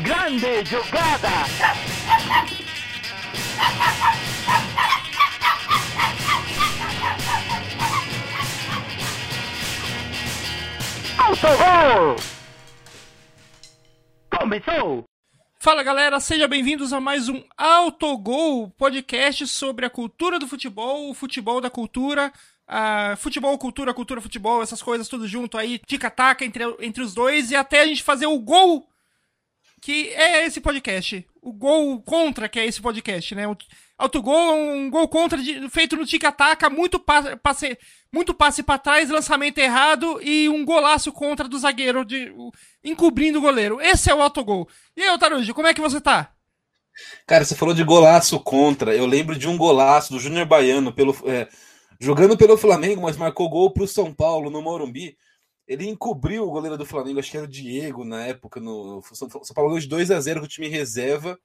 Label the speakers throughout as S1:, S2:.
S1: Grande jogada! Autogol! Começou!
S2: Fala galera, sejam bem-vindos a mais um Autogol, podcast sobre a cultura do futebol, o futebol da cultura, a futebol, cultura, cultura, futebol, essas coisas tudo junto aí, tica-taca entre, entre os dois e até a gente fazer o gol que é esse podcast. O gol contra que é esse podcast, né? O autogol é um gol contra de, feito no tica-taca, muito passe, muito passe para trás, lançamento errado e um golaço contra do zagueiro, de, o, encobrindo o goleiro. Esse é o autogol. E aí, Otarujo, como é que você tá?
S3: Cara, você falou de golaço contra. Eu lembro de um golaço do Júnior Baiano pelo, é, jogando pelo Flamengo, mas marcou gol pro São Paulo no Morumbi. Ele encobriu o goleiro do Flamengo, acho que era o Diego na época. No, São Paulo ganhou de 2 a 0 com o time reserva,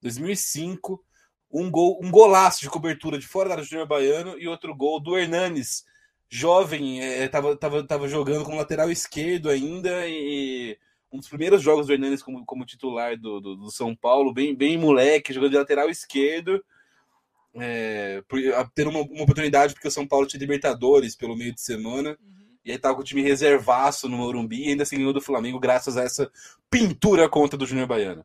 S3: 2005. Um, gol, um golaço de cobertura de fora da área do Júnior Baiano e outro gol do Hernanes, jovem, é, tava, tava, tava jogando como lateral esquerdo ainda e um dos primeiros jogos do Hernanes como, como titular do, do, do São Paulo, bem, bem moleque, jogando de lateral esquerdo. É, ter uma, uma, oportunidade porque o São Paulo tinha Libertadores pelo meio de semana. Uhum. E aí tava com o time reservaço no Morumbi e ainda se ganhou do Flamengo graças a essa pintura contra do Júnior Baiano.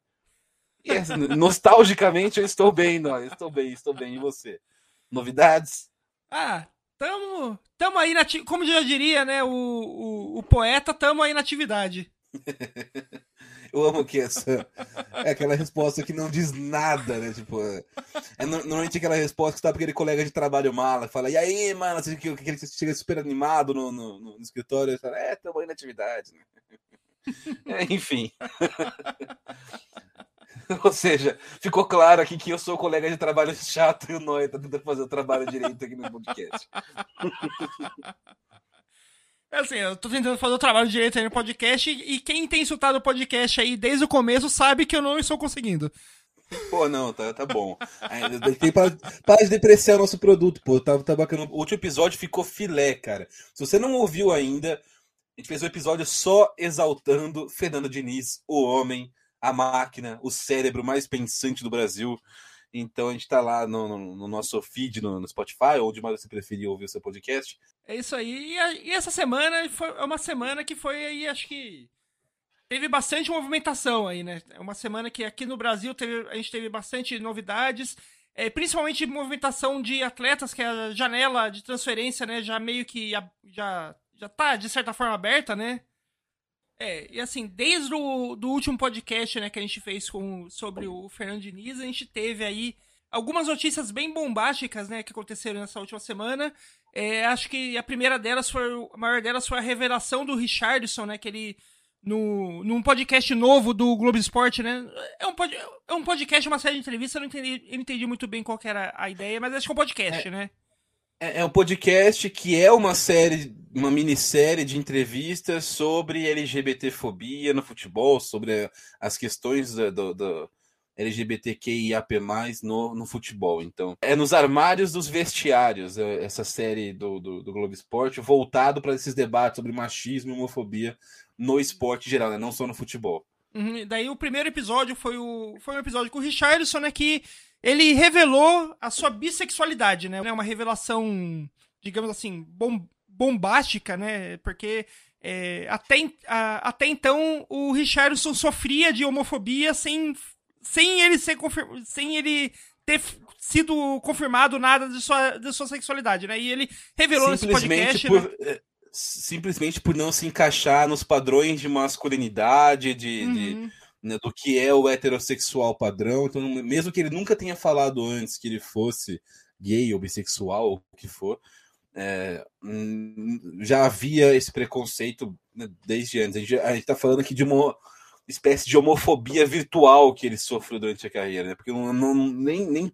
S3: E, assim, nostalgicamente eu estou bem, não, estou bem, estou bem. E você? Novidades?
S2: Ah, tamo, tamo aí, na, como já diria, né, o, o, o poeta, tamo aí na atividade.
S3: Eu amo que essa é aquela resposta que não diz nada, né? Tipo, é normalmente aquela resposta que pra aquele colega de trabalho mala, fala, e aí, mano, você, que, que, chega super animado no, no, no escritório, e fala, é, tamo aí na atividade, né? É, enfim. Ou seja, ficou claro aqui que eu sou o colega de trabalho chato e o Noé tá tentando fazer o trabalho direito aqui no podcast.
S2: É assim, eu tô tentando fazer o trabalho direito aí no podcast e quem tem insultado o podcast aí desde o começo sabe que eu não estou conseguindo.
S3: Pô, não, tá, tá bom. Tem para, de depreciar nosso produto, pô. Tá, tá bacana. O último episódio ficou filé, cara. Se você não ouviu ainda, a gente fez um episódio só exaltando Fernando Diniz, o homem, a máquina, o cérebro mais pensante do Brasil. Então a gente está lá no, no, no, nosso feed no, no, Spotify, onde mais você preferir ouvir o seu podcast.
S2: É isso aí. E, a, e, essa semana foi é uma semana que foi aí, acho que teve bastante movimentação aí, né? É uma semana que aqui no Brasil teve, a gente teve bastante novidades, é, principalmente movimentação de atletas, que a janela de transferência, né, já meio que já já tá de certa forma aberta, né? É, e assim, desde o do último podcast né, que a gente fez com, sobre o Fernando Diniz, a gente teve aí algumas notícias bem bombásticas né, que aconteceram nessa última semana. É, acho que a primeira delas foi, a maior delas foi a revelação do Richardson, né, que ele no, num podcast novo do Globo Esporte, né? É um, pod, é um podcast, uma série de entrevistas, eu não entendi, eu não entendi muito bem qual era a ideia, mas acho que é um podcast,
S3: é,
S2: né?
S3: É, é um podcast que é uma série, uma minissérie de entrevistas sobre LGBTfobia no futebol, sobre as questões do, do, do LGBTQIAP+, no, no futebol. Então, é nos armários dos vestiários, é, essa série do, do, do Globo Esporte, voltado para esses debates sobre machismo e homofobia no esporte geral, né? não só no futebol.
S2: Uhum, daí o primeiro episódio foi, o, foi um episódio com o Richardson, né, que ele revelou a sua bissexualidade, né? É uma revelação, digamos assim, bom, bombástica, né? Porque é, até, a, até então o Richardson sofria de homofobia sem, sem ele ser confirmado, sem ele ter sido confirmado nada de sua, de sua sexualidade, né? E ele revelou nesse podcast.
S3: Por,
S2: né?
S3: Simplesmente por não se encaixar nos padrões de masculinidade, de, uhum. de né, do que é o heterossexual padrão. Então, mesmo que ele nunca tenha falado antes que ele fosse gay ou bissexual, ou o que for, é, hum, já havia esse preconceito né, desde antes. A gente, a gente tá falando aqui de uma espécie de homofobia virtual que ele sofreu durante a carreira, né? Porque não, não, nem, nem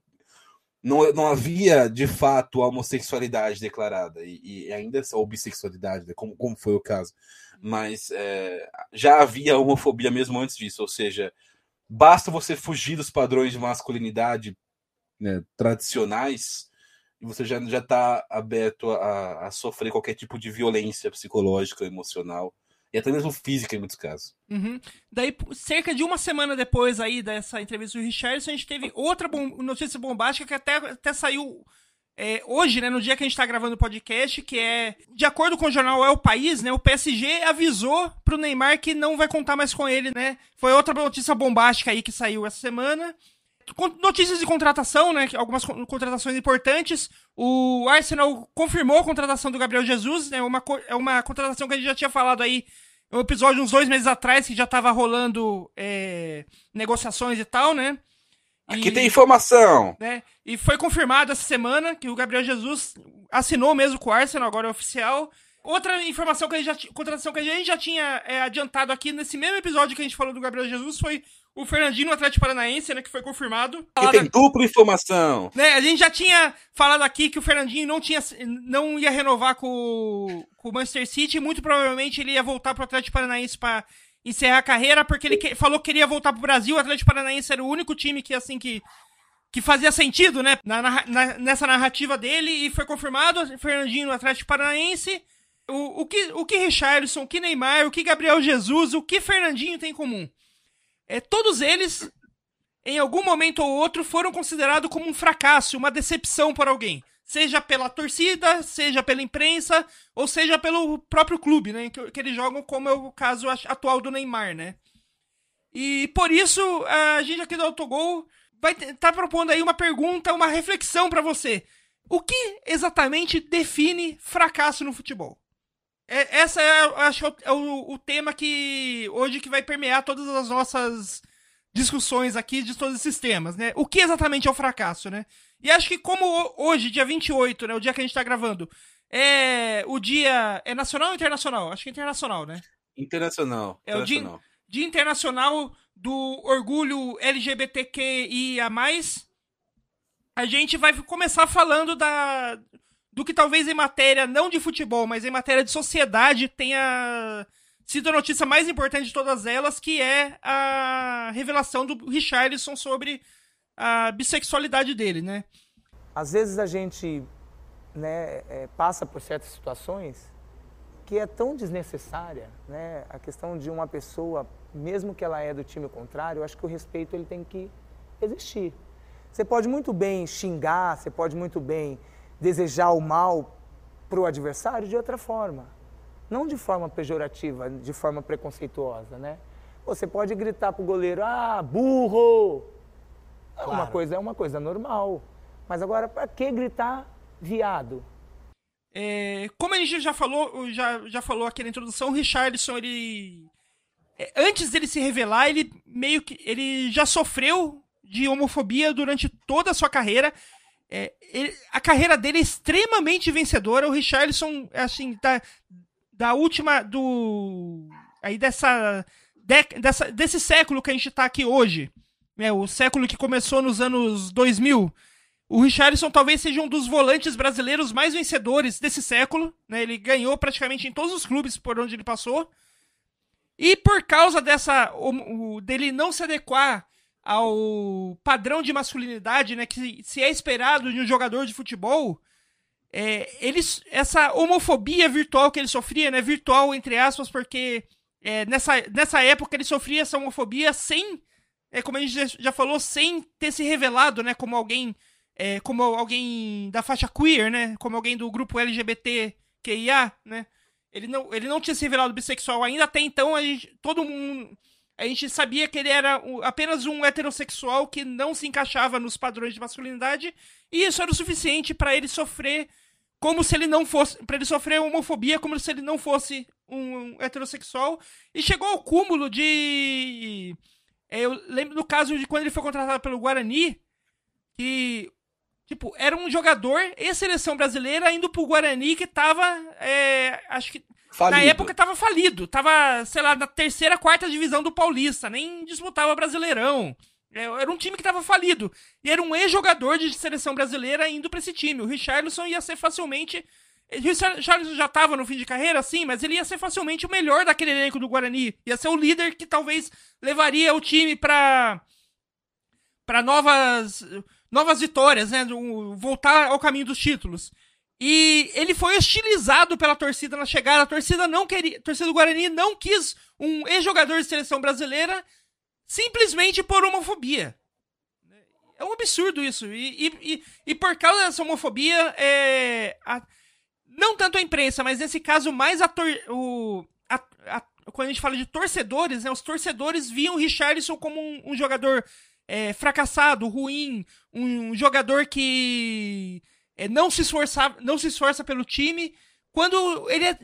S3: não, não havia de fato a homossexualidade declarada e, e ainda a bissexualidade, né? como, como foi o caso mas é, já havia homofobia mesmo antes disso, ou seja, basta você fugir dos padrões de masculinidade né, tradicionais e você já já está aberto a, a, sofrer qualquer tipo de violência psicológica, emocional. E até mesmo física em muitos casos.
S2: Uhum. Daí, cerca de uma semana depois aí dessa entrevista do Richardson, a gente teve outra bom... notícia bombástica que até, até saiu é, hoje, né, no dia que a gente tá gravando o podcast, que é, de acordo com o jornal É o País, né, o PSG avisou pro Neymar que não vai contar mais com ele, né? Foi outra notícia bombástica aí que saiu essa semana. Notícias de contratação, né? Algumas contratações importantes. O Arsenal confirmou a contratação do Gabriel Jesus, né? Uma, é uma contratação que a gente já tinha falado aí no episódio uns dois meses atrás, que já tava rolando é, negociações e tal, né?
S3: Aqui e, tem informação.
S2: Né? E foi confirmado essa semana que o Gabriel Jesus assinou mesmo com o Arsenal, agora é oficial. Outra informação que a gente já, contratação que a gente já tinha é, adiantado aqui nesse mesmo episódio que a gente falou do Gabriel Jesus foi o Fernandinho no Atlético Paranaense, né, que foi confirmado.
S3: Que tem dupla informação.
S2: Né, a gente já tinha falado aqui que o Fernandinho não, tinha, não ia renovar com, com o Manchester City, muito provavelmente ele ia voltar para o Atlético Paranaense para encerrar a carreira, porque ele que, falou que queria voltar pro Brasil. O Atlético Paranaense era o único time que, assim, que, que fazia sentido, né? Na, na, nessa narrativa dele, e foi confirmado. Fernandinho no Atlético Paranaense. O, o, que, o que Richarlison, o que Neymar, o que Gabriel Jesus, o que Fernandinho tem em comum? É, todos eles, em algum momento ou outro, foram considerados como um fracasso, uma decepção para alguém seja pela torcida, seja pela imprensa, ou seja pelo próprio clube, né? Que, que eles jogam, como é o caso atual do Neymar, né? E por isso, a gente aqui do Autogol vai estar tá propondo aí uma pergunta, uma reflexão para você. O que exatamente define fracasso no futebol? É, essa é, acho, é o, o tema que hoje que vai permear todas as nossas discussões aqui de todos esses temas, né? O que exatamente é o fracasso, né? E acho que como hoje, dia 28, né, o dia que a gente tá gravando, é o dia é nacional ou internacional? Acho que é internacional, né?
S3: Internacional.
S2: É o dia, dia internacional do orgulho LGBTQIA+. A gente vai começar falando da do que talvez em matéria não de futebol, mas em matéria de sociedade tenha sido a notícia mais importante de todas elas, que é a revelação do Richarlison sobre a bissexualidade dele, né?
S4: Às vezes a gente né, é, passa por certas situações que é tão desnecessária, né? A questão de uma pessoa, mesmo que ela é do time contrário, eu acho que o respeito ele tem que existir. Você pode muito bem xingar, você pode muito bem desejar o mal para o adversário de outra forma, não de forma pejorativa, de forma preconceituosa, né? Você pode gritar para o goleiro, ah, burro, Claro. Uma coisa é uma coisa normal. Mas agora, para que gritar viado?
S2: É, como a gente já falou, já, já falou aqui na introdução, o Richardson, ele. É, antes dele se revelar, ele meio que. Ele já sofreu de homofobia durante toda a sua carreira. É, ele, a carreira dele é extremamente vencedora. O Richardson, assim, da, da última. do. Aí dessa, de, dessa. desse século que a gente tá aqui hoje né, o século que começou nos anos 2000, o Richarlison talvez seja um dos volantes brasileiros mais vencedores desse século. Né? Ele ganhou praticamente em todos os clubes por onde ele passou. E por causa dessa o, o, dele não se adequar ao padrão de masculinidade, né, que se é esperado de um jogador de futebol, é, ele, essa homofobia virtual que ele sofria, né, virtual entre aspas, porque é, nessa, nessa época ele sofria essa homofobia sem é, como a gente já falou, sem ter se revelado, né, como alguém, é, como alguém da faixa queer, né, como alguém do grupo LGBTQIA, né, ele não, ele não tinha se revelado bissexual ainda, até então a gente, todo mundo, a gente sabia que ele era apenas um heterossexual que não se encaixava nos padrões de masculinidade, e isso era o suficiente para ele sofrer como se ele não fosse, para ele sofrer homofobia como se ele não fosse um heterossexual, e chegou ao cúmulo de é, eu lembro do caso de quando ele foi contratado pelo Guarani, que, tipo, era um jogador e seleção brasileira indo pro Guarani que tava, é, acho que, falido. na época tava falido. Tava, sei lá, na terceira, quarta divisão do Paulista, nem disputava Brasileirão. É, era um time que tava falido. E era um ex-jogador de seleção brasileira indo pra esse time. O Richarlison ia ser facilmente o Charles já estava no fim de carreira, sim, mas ele ia ser facilmente o melhor daquele elenco do Guarani. Ia ser o líder que talvez levaria o time para para novas novas vitórias, né? Voltar ao caminho dos títulos. E ele foi hostilizado pela torcida na chegada. A torcida não queria, a torcida do Guarani não quis um ex-jogador de seleção brasileira simplesmente por homofobia. É um absurdo isso. E, e, e, por causa dessa homofobia, é, a, não tanto a imprensa, mas nesse caso mais a, tor, o, a, a, quando a gente fala de torcedores, né, os torcedores viam o Richarlison como um, um jogador é, fracassado, ruim, um jogador que é, não se esforça, não se esforça pelo time, quando ele é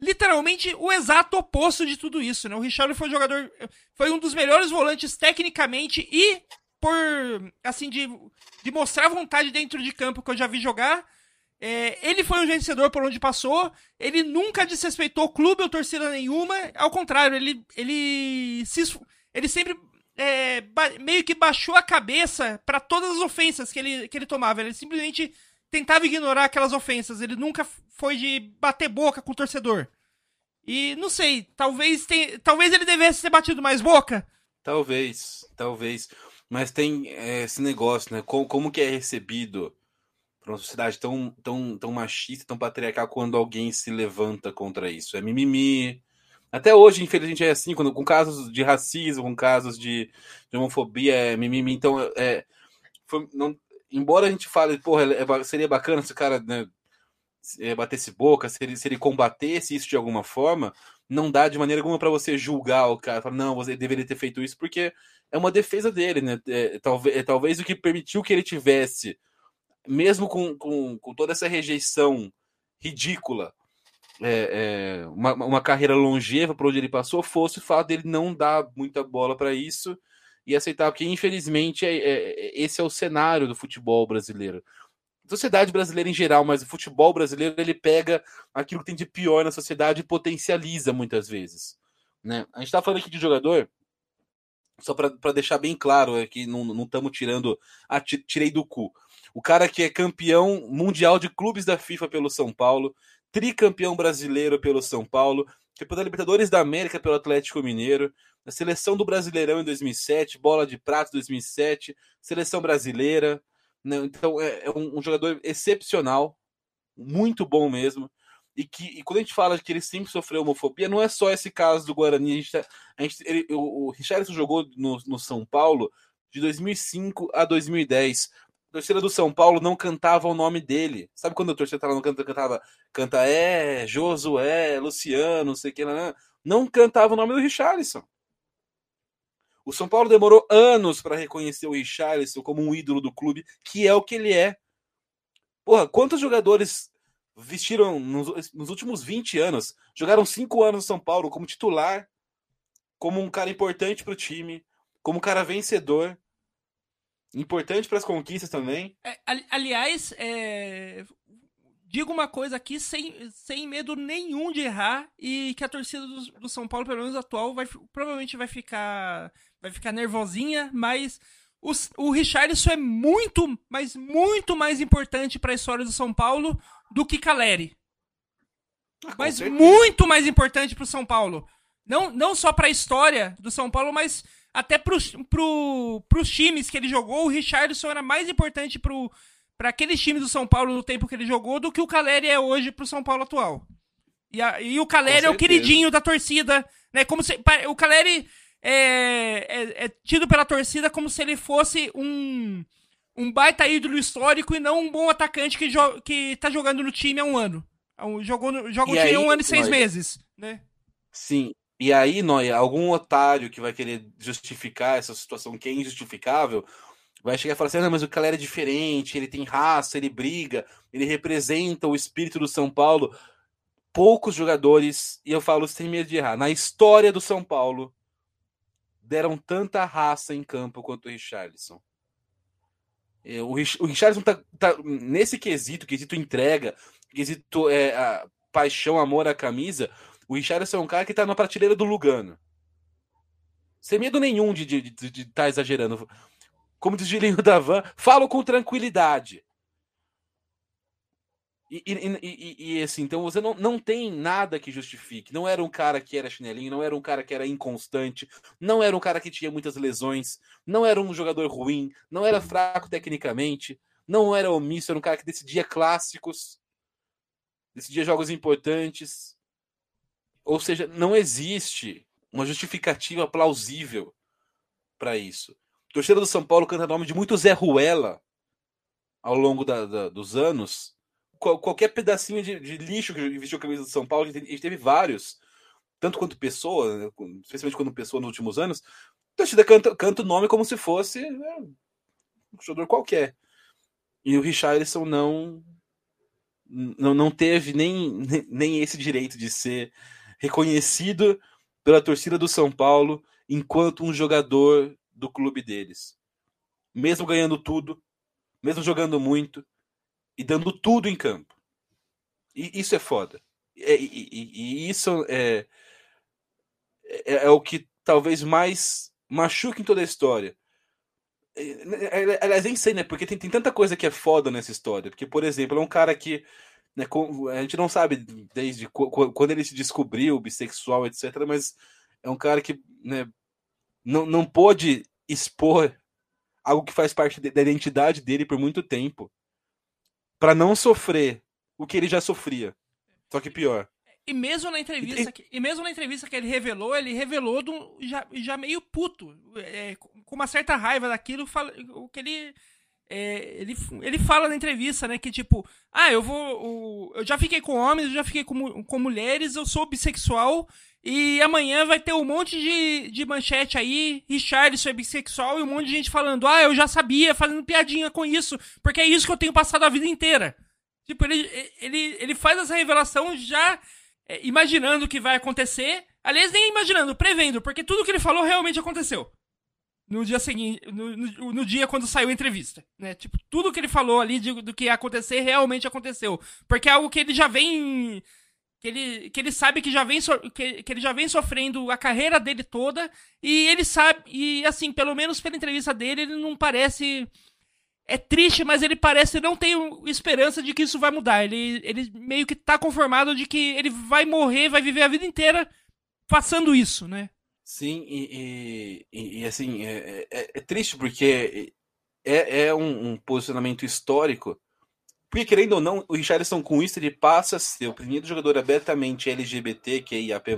S2: literalmente o exato oposto de tudo isso, né? O Richard foi um jogador, foi um dos melhores volantes tecnicamente e por assim de, de mostrar vontade dentro de campo que eu já vi jogar. É, ele foi um vencedor por onde passou. Ele nunca desrespeitou clube ou torcida nenhuma. Ao contrário, ele ele se, ele sempre é, meio que baixou a cabeça para todas as ofensas que ele, que ele tomava. Ele simplesmente tentava ignorar aquelas ofensas. Ele nunca foi de bater boca com o torcedor. E não sei, talvez talvez ele devesse ter batido mais boca.
S3: Talvez, talvez. Mas tem é, esse negócio, né? Como, como que é recebido para uma sociedade tão, tão, tão machista, tão patriarcal, quando alguém se levanta contra isso? É mimimi. Até hoje, infelizmente, é assim, quando, com casos de racismo, com casos de, de homofobia, é mimimi. Então, é, foi, não, embora a gente fale, porra, é, seria bacana se o cara né, batesse boca, se ele, se ele combatesse isso de alguma forma, não dá de maneira alguma para você julgar o cara, falar, não, você deveria ter feito isso, porque é uma defesa dele, né? É, talvez, é, talvez o que permitiu que ele tivesse, mesmo com, com, com toda essa rejeição ridícula, é, é, uma, uma carreira longeva para onde ele passou, fosse o fato dele não dar muita bola para isso e aceitar, porque infelizmente é, é, esse é o cenário do futebol brasileiro. sociedade brasileira em geral, mas o futebol brasileiro ele pega aquilo que tem de pior na sociedade e potencializa muitas vezes. Né? A gente está falando aqui de jogador, só para deixar bem claro aqui, não estamos tirando. Tirei do cu. O cara que é campeão mundial de clubes da FIFA pelo São Paulo, tricampeão brasileiro pelo São Paulo, campeão da Libertadores da América pelo Atlético Mineiro, na seleção do Brasileirão em 2007, bola de prata 2007, seleção brasileira. Né? Então é, é um, um, jogador excepcional, muito bom mesmo. E que e quando a gente fala que ele sempre sofreu homofobia, não é só esse caso do Guarani. A gente, tá, a gente ele, o, o Richardson jogou no, no São Paulo de 2005 a 2010 a torcida do São Paulo não cantava o nome dele. Sabe quando a torcida tava no canto, cantava, canta é, Josué, Luciano, não sei o que, não, não cantava o nome do Richarlison. O São Paulo demorou anos para reconhecer o Richarlison como um ídolo do clube, que é o que ele é. Porra, quantos jogadores vestiram nos, nos últimos 20 anos, jogaram 5 anos no São Paulo como titular, como um cara importante para o time, como um cara vencedor, importante para as conquistas também.
S2: É, aliás, é, digo uma coisa aqui sem, sem medo nenhum de errar e que a torcida do, do São Paulo, pelo menos atual, vai, provavelmente vai ficar vai ficar nervosinha, mas o, o Richarlison é muito, mas muito mais importante para a história do São Paulo do que Caleri. Ah, mas certeza. muito mais importante para o São Paulo. Não, não só para a história do São Paulo, mas até para pro, os times que ele jogou. O Richarlison era mais importante para aqueles times do São Paulo no tempo que ele jogou do que o Caleri é hoje para o São Paulo atual. E, a, e o Caleri é o queridinho da torcida, né? Como se, o Caleri é, é, é, tido pela torcida como se ele fosse um, um baita ídolo histórico e não um bom atacante que, jo que tá jogando no time há um ano. Jogou no, joga o time há um ano e seis nós... meses, né?
S3: Sim. E aí, Noia, algum otário que vai querer justificar essa situação que é injustificável, vai chegar e falar assim: ah, não, mas o Calera é diferente, ele tem raça, ele briga, ele representa o espírito do São Paulo. Poucos jogadores, e eu falo sem medo de errar, na história do São Paulo, deram tanta raça em campo quanto o Richarlison. É, o, Richarlison tá, tá, nesse quesito, quesito entrega, quesito é, a paixão, amor à camisa. O Richarlison é um cara que tá na prateleira do Lugano. Sem medo nenhum de estar de, de, de tá exagerando. Como diz Gilinho da Van, falo com tranquilidade. E, e, e, e, assim, então você não, não tem nada que justifique. Não era um cara que era chinelinho, não era um cara que era inconstante, não era um cara que tinha muitas lesões, não era um jogador ruim, não era fraco tecnicamente, não era omisso, era um cara que decidia clássicos. decidia jogos importantes. Ou seja, não existe uma justificativa plausível para isso. Torcida do São Paulo canta nome de muito Zé Ruela ao longo da, da, dos anos. Qual, qualquer pedacinho de, de, lixo que vestiu a camisa do São Paulo, a gente teve vários, tanto quanto pessoa, né, especialmente quando pessoa nos últimos anos. A torcida canta, canta o nome como se fosse né, um jogador qualquer. E o Richarlison não não, não teve nem, nem esse direito de ser reconhecido pela torcida do São Paulo enquanto um jogador do clube deles. Mesmo ganhando tudo, mesmo jogando muito e dando tudo em campo. E isso é foda. E, e, e isso é, é, é, o que talvez mais machuca em toda a história. É, é, aliás, nem sei, né? Porque tem, tem tanta coisa que é foda nessa história. Porque, por exemplo, é um cara que. Né, a gente não sabe desde quando ele se descobriu bissexual, etc. Mas é um cara que né, não, não pôde expor algo que faz parte da identidade dele por muito tempo para não sofrer o que ele já sofria. Só que pior.
S2: E mesmo na entrevista, que, e mesmo na entrevista que ele revelou, ele revelou do, já, já meio puto, é, com uma certa raiva daquilo, o que ele, é, ele ele fala na entrevista, né, que tipo, ah, eu vou, eu já fiquei com homens, eu já fiquei com, com mulheres, eu sou bissexual e amanhã vai ter um monte de, de manchete aí, Richardson é bissexual e um monte de gente falando, ah, eu já sabia, fazendo piadinha com isso, porque é isso que eu tenho passado a vida inteira. Tipo, ele, ele, ele faz essa revelação já é, imaginando o que vai acontecer. Aliás, nem imaginando, prevendo, porque tudo que ele falou realmente aconteceu. No dia seguinte, no, no, no dia quando saiu a entrevista, né? Tipo, tudo que ele falou ali de, do que ia acontecer realmente aconteceu. Porque é algo que ele já vem que ele, que ele sabe que já vem so, que, que ele já vem sofrendo a carreira dele toda e ele sabe e assim pelo menos pela entrevista dele ele não parece é triste mas ele parece não ter esperança de que isso vai mudar ele, ele meio que tá conformado de que ele vai morrer vai viver a vida inteira passando isso né
S3: sim e, e, e assim é, é, é, triste porque é, é um, um posicionamento histórico porque, querendo ou não, o Richardson com isso ele passa a ser o primeiro jogador abertamente LGBT, que é IAP,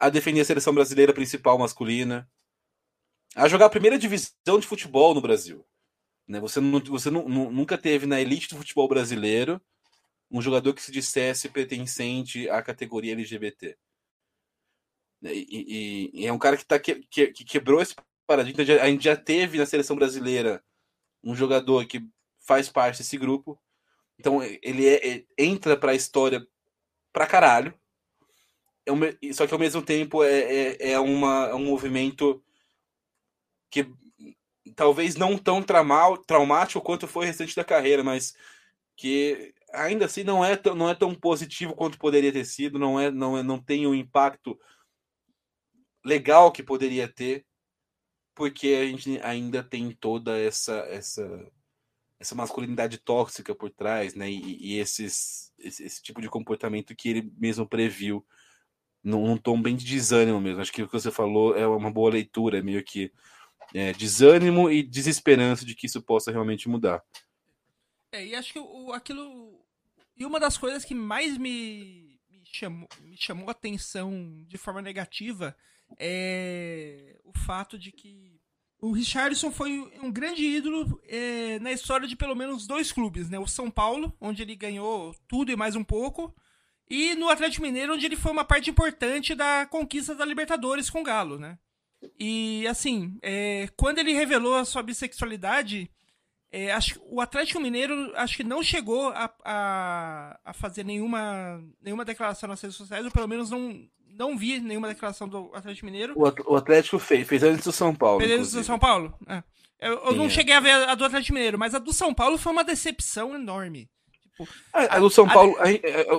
S3: a defender a seleção brasileira principal masculina, a jogar a primeira divisão de futebol no Brasil. Né? Você, não, você não, nunca teve na elite do futebol brasileiro um jogador que se dissesse pertencente à categoria LGBT. E, e, e é um cara que, tá, que, que quebrou esse paradigma. A gente já teve na seleção brasileira um jogador que faz parte desse grupo. Então ele é, entra pra história pra caralho. É um, só que ao mesmo tempo é, é, é, uma, é um movimento que talvez não tão traumático quanto foi o restante da carreira, mas que ainda assim não é tão, não é tão positivo quanto poderia ter sido, não é não é, não tem o impacto legal que poderia ter, porque a gente ainda tem toda essa essa essa masculinidade tóxica por trás, né? E, e esses, esse, esse, tipo de comportamento que ele mesmo previu num, num, tom bem de desânimo mesmo. Acho que o que você falou é uma boa leitura, é meio que é, desânimo e desesperança de que isso possa realmente mudar.
S2: É, e acho que o, aquilo. E uma das coisas que mais me, me, chamou, me chamou a atenção de forma negativa é o fato de que o Richardson foi um grande ídolo é, na história de pelo menos dois clubes, né? O São Paulo, onde ele ganhou tudo e mais um pouco, e no Atlético Mineiro, onde ele foi uma parte importante da conquista da Libertadores com o Galo, né? E assim, é, quando ele revelou a sua bissexualidade, é, acho, o Atlético Mineiro acho que não chegou a, a, a, fazer nenhuma, nenhuma declaração nas redes sociais, ou pelo menos não, não vi nenhuma declaração do Atlético Mineiro.
S3: O Atlético fez, fez antes do São Paulo.
S2: Fez antes do São Paulo? É. Eu, eu não é. cheguei a ver a do Atlético Mineiro, mas a do São Paulo foi uma decepção enorme.
S3: Tipo, a, a, do São Paulo.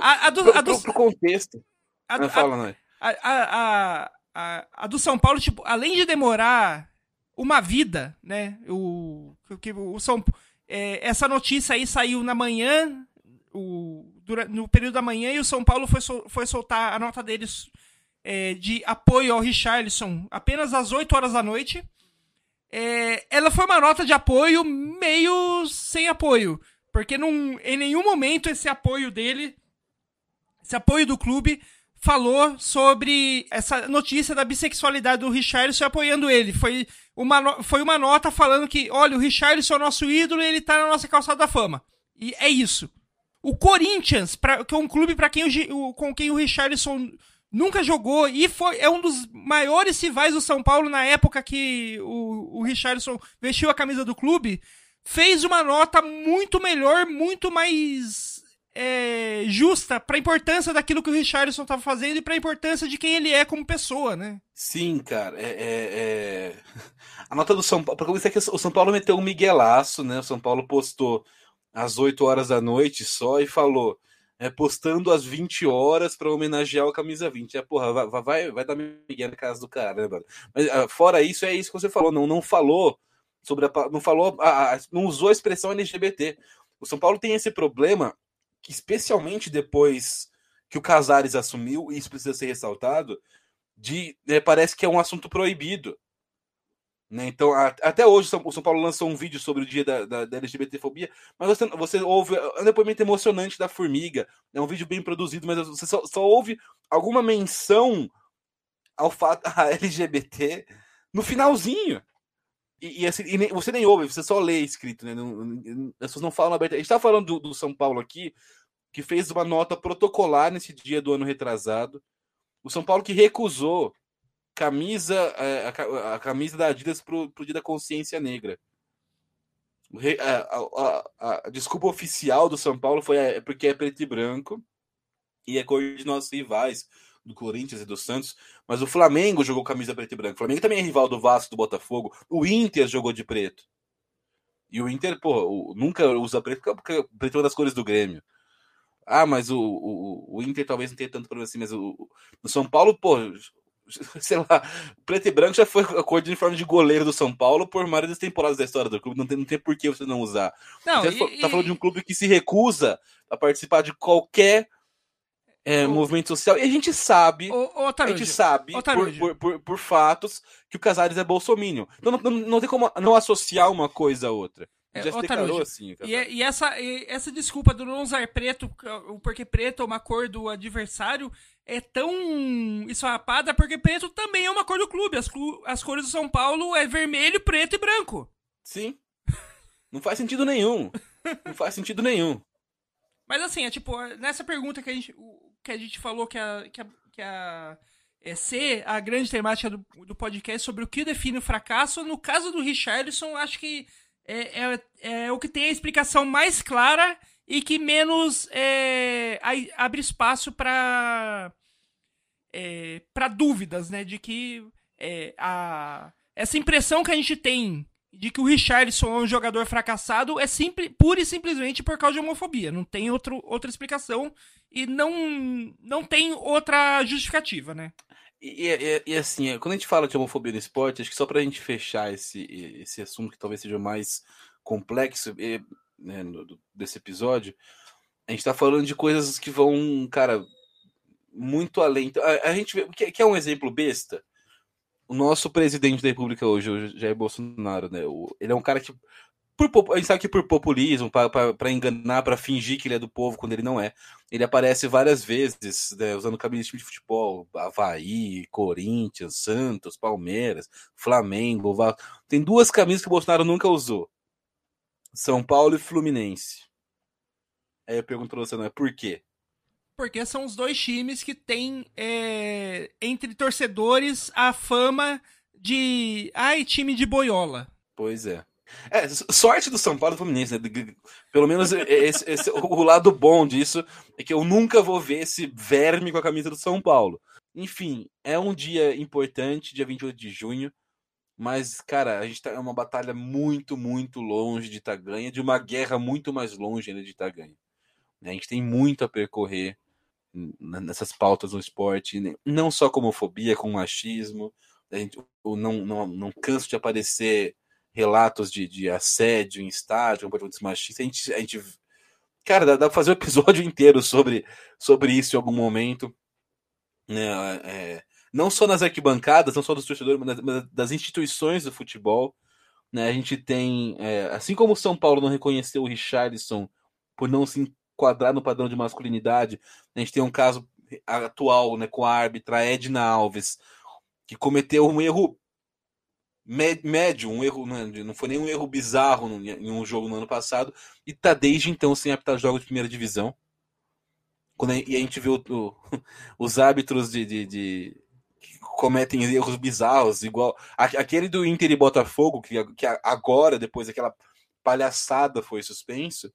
S3: A, a, do, pro, a do, pro contexto.
S2: A, não fala, não. A, a, a, a do São Paulo, tipo, além de demorar uma vida, né? O, que, o São, é, essa notícia aí saiu na manhã, o, durante, no período da manhã, e o São Paulo foi, foi soltar a nota deles é, de apoio ao Richarlison apenas às 8 horas da noite. É, ela foi uma nota de apoio meio sem apoio. Porque num, em nenhum momento esse apoio dele, esse apoio do clube, falou sobre essa notícia da bissexualidade do Richarlison apoiando ele. Foi uma, foi uma nota falando que, olha, o Richarlison é o nosso ídolo e ele tá na nossa calçada da fama. E é isso. O Corinthians, pra, que é um clube para quem o, com quem o Richarlison nunca jogou e foi, é um dos maiores rivais do São Paulo na época que o, o Richarlison vestiu a camisa do clube, fez uma nota muito melhor, muito mais é, justa para a importância daquilo que o Richarlison estava fazendo e para a importância de quem ele é como pessoa, né?
S3: Sim, cara. É, é, é... A nota do São Paulo. Para começar, que o São Paulo meteu um miguelaço, né? O São Paulo postou às 8 horas da noite só e falou é, postando às 20 horas para homenagear o camisa 20. É, porra, vai, vai, vai dar migué na casa do cara, né, mano? Mas uh, fora isso, é isso que você falou. Não, não falou sobre a, não falou, a, não usou a expressão LGBT. O São Paulo tem esse problema que, especialmente depois que o Casares assumiu, e isso precisa ser ressaltado, de né, parece que é um assunto proibido. Né? Então, a, até hoje, o São Paulo lançou um vídeo sobre o dia da, da, da LGBTfobia, mas você, você ouve é um depoimento emocionante da Formiga. É um vídeo bem produzido, mas você só, só ouve alguma menção ao fato a LGBT no finalzinho. E, e, assim, e nem, você nem ouve, você só lê escrito, né? Não, as pessoas não falam abertamente. A gente tá falando do, do São Paulo aqui, que fez uma nota protocolar nesse dia do ano retrasado. O São Paulo que recusou camisa, é, a, a camisa da Adidas pro, pro dia da consciência negra. A, a, a, desculpa oficial do São Paulo foi é, porque é preto e branco e é cor de nossos rivais, do Corinthians e do Santos. Mas o Flamengo jogou camisa preto e branco. O Flamengo também é rival do Vasco, do Botafogo. O Inter jogou de preto. E o Inter, pô, nunca usa preto porque preto é uma das cores do Grêmio. Ah, mas o, o, o Inter talvez não tenha tanto problema assim, mas o, o São Paulo, pô, sei lá, preto e branco já foi a cor de uniforme de goleiro do São Paulo por das temporadas da história do clube. Não tem, não tem por que você não usar. Não, você e, tá falando de um clube que se recusa a participar de qualquer é, movimento social. E a gente sabe,
S2: o, o
S3: a gente sabe por, por, por, por, fatos que o Casares é bolsomínio. Então não, não, não tem como não associar uma coisa a outra.
S2: É, Já se declarou assim. E, é, e, essa, e essa desculpa do não usar preto, porque preto é uma cor do adversário, é tão esfarrapada porque preto também é uma cor do clube. As, as cores do São Paulo é vermelho, preto e branco.
S3: Sim. Não faz sentido nenhum. Não faz sentido nenhum.
S2: Mas assim, é tipo, nessa pergunta que a gente, que a gente falou que a, que a, que a é, ser a grande temática do, do podcast sobre o que define o fracasso, no caso do Richardson, acho que é, é, é o que tem a explicação mais clara e que menos é, abre espaço para é, para dúvidas, né? De que é, a, essa impressão que a gente tem de que o Richardson é um jogador fracassado é simples, pura e simplesmente por causa de homofobia. Não tem outro, outra explicação e não, não tem outra justificativa, né?
S3: E, e, e, assim, quando a gente fala de homofobia no esporte, acho que só para a gente fechar esse, esse assunto que talvez seja mais complexo né, desse episódio, a gente está falando de coisas que vão, cara, muito além. Então, a, a gente vê, que, é um exemplo besta. O nosso presidente da República hoje, o Jair Bolsonaro, né? Ele é um cara que por, a gente sabe que por populismo, para enganar, para fingir que ele é do povo quando ele não é. Ele aparece várias vezes né, usando camisas de futebol, Havaí, Corinthians, Santos, Palmeiras, Flamengo. Tem duas camisas que o Bolsonaro nunca usou: São Paulo e Fluminense. Aí eu pergunto pra você, não é por quê?
S2: Porque são os dois times que têm é, entre torcedores a fama de. Ai, time de boiola.
S3: Pois é. É, sorte do São Paulo e do Fluminense, né? Pelo menos esse, esse, o lado bom disso é que eu nunca vou ver esse verme com a camisa do São Paulo. Enfim, é um dia importante, dia 28 de junho. Mas, cara, a gente tá é uma batalha muito, muito longe de estar tá ganha, de uma guerra muito mais longe ainda de estar tá ganha. A gente tem muito a percorrer nessas pautas no esporte, né? não só com homofobia, com machismo. A gente, eu não, não, não canso de aparecer relatos de, de assédio em estádio, comportamentos machistas. A gente, a gente cara, dá, dá pra fazer um episódio inteiro sobre, sobre isso em algum momento. Né? É, não só nas arquibancadas, não só dos torcedores, mas das instituições do futebol. Né? A gente tem, é, assim como o São Paulo não reconheceu o Richardson por não se enquadrar no padrão de masculinidade. A gente tem um caso atual né, com a árbitra Edna Alves, que cometeu um erro médio, um erro, não foi nem um erro bizarro em um jogo no ano passado, e tá desde então sem apitar jogos de primeira divisão. Quando a, e a gente vê o, o, os árbitros de, de, de, que cometem erros bizarros, igual aquele do Inter e Botafogo, que, que agora, depois daquela palhaçada foi suspenso,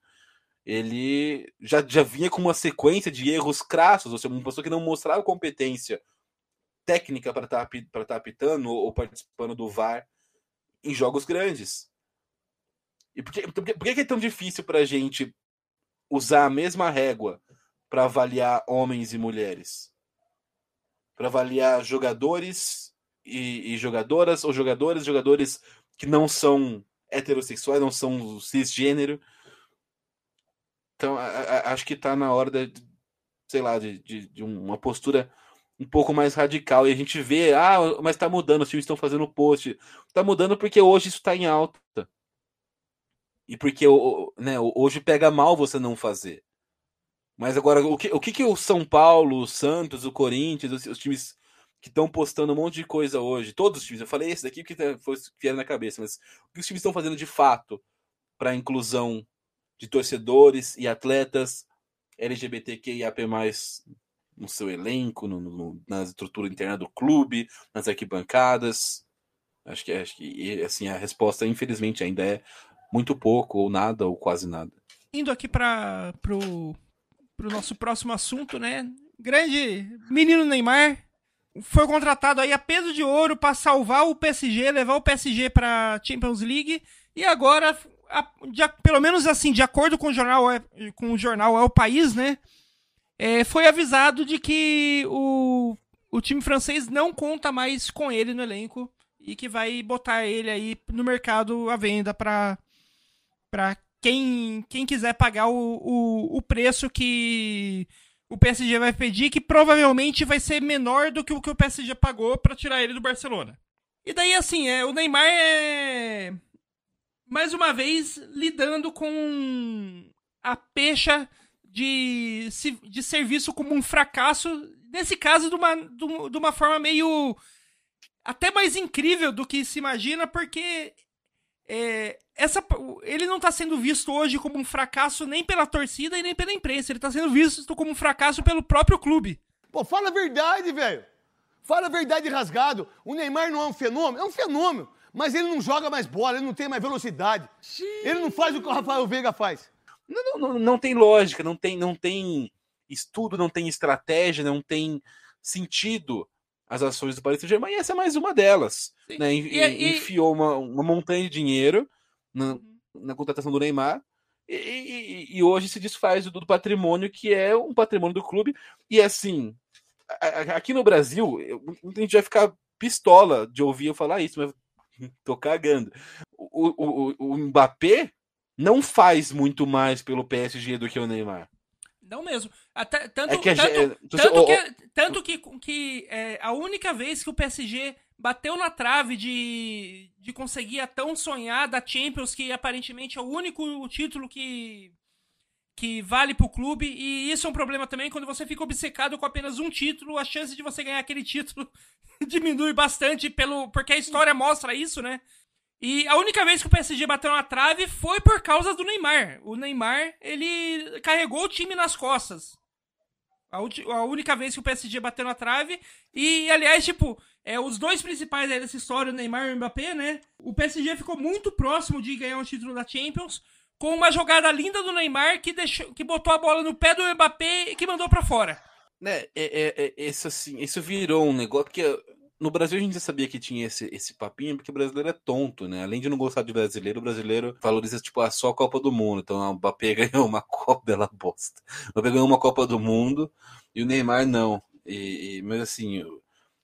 S3: ele já, já vinha com uma sequência de erros crassos, ou seja, uma pessoa que não mostrava competência técnica para estar tá, tá apitando ou participando do VAR em jogos grandes. E por que, por que, por que é tão difícil para a gente usar a mesma régua para avaliar homens e mulheres? Para avaliar jogadores e, e, jogadoras, ou jogadores jogadores que não são heterossexuais, não são cisgênero. Então, a, a, acho que está na hora de, sei lá, de, de, de uma postura um pouco mais radical. E a gente vê, ah, mas tá mudando, os times estão fazendo post. Tá mudando porque hoje isso tá em alta. E porque né, hoje pega mal você não fazer. Mas agora, o que o, que, que o São Paulo, o Santos, o Corinthians, os, os times que estão postando um monte de coisa hoje, todos os times, eu falei esse daqui que foi vieram na cabeça, mas o que os times estão fazendo de fato para a inclusão de torcedores e atletas LGBTQIAP+, no seu elenco, no, no, na estrutura interna do clube, nas arquibancadas. Acho que, acho que assim, a resposta, infelizmente, ainda é muito pouco, ou nada, ou quase nada.
S2: Indo aqui para pro, pro nosso próximo assunto, né? Grande menino Neymar foi contratado aí a peso de ouro para salvar o PSG, levar o PSG para Champions League e agora, a, de, pelo menos assim, de acordo com o jornal, é, com o jornal é o país, né? É, foi avisado de que o, o time francês não conta mais com ele no elenco e que vai botar ele aí no mercado à venda para quem, quem quiser pagar o, o, o preço que o PSG vai pedir, que provavelmente vai ser menor do que o que o PSG pagou para tirar ele do Barcelona. E daí, assim, é, o Neymar é. Mais uma vez, lidando com a pecha de, de ser visto como um fracasso, nesse caso, de uma, de uma forma meio. até mais incrível do que se imagina, porque é, essa, ele não está sendo visto hoje como um fracasso nem pela torcida e nem pela imprensa. Ele está sendo visto como um fracasso pelo próprio clube.
S5: Pô, fala a verdade, velho. Fala a verdade rasgado. O Neymar não é um fenômeno? É um fenômeno. Mas ele não joga mais bola, ele não tem mais velocidade. Xiii. Ele não faz o que o Rafael Veiga faz.
S3: Não, não, não tem lógica, não tem, não tem estudo, não tem estratégia, não tem sentido as ações do Paris Saint-Germain, e essa é mais uma delas. Né? E, e, enfiou uma, uma montanha de dinheiro na, uhum. na contratação do Neymar, e, e, hoje se desfaz do, do, patrimônio que é um patrimônio do clube. E assim, aqui no Brasil, a gente vai ficar pistola de ouvir eu falar isso, mas tô cagando. O, o, o Mbappé não faz muito mais pelo PSG do que o Neymar.
S2: Não mesmo. Até, tanto, é que, tanto, é, tanto, que, tanto que, que é, a única vez que o PSG bateu na trave de, de conseguir a tão sonhada Champions, que aparentemente é o único título que, que vale pro clube, e isso é um problema também, quando você fica obcecado com apenas um título, a chance de você ganhar aquele título diminui bastante, pelo porque a história mostra isso, né? E a única vez que o PSG bateu na trave foi por causa do Neymar. O Neymar, ele carregou o time nas costas. A, a única vez que o PSG bateu na trave. E, aliás, tipo, é, os dois principais dessa história, o Neymar e o Mbappé, né? O PSG ficou muito próximo de ganhar um título da Champions. Com uma jogada linda do Neymar que, deixou, que botou a bola no pé do Mbappé e que mandou para fora.
S3: Né, é, é, é, isso assim, isso virou um negócio que no Brasil a gente já sabia que tinha esse, esse papinho, porque o brasileiro é tonto, né? Além de não gostar de brasileiro, o brasileiro valoriza, tipo, a só a Copa do Mundo. Então o Mbappé ganhou uma Copa, bela bosta. O Mbappé ganhou uma Copa do Mundo e o Neymar não. E, e, mas assim,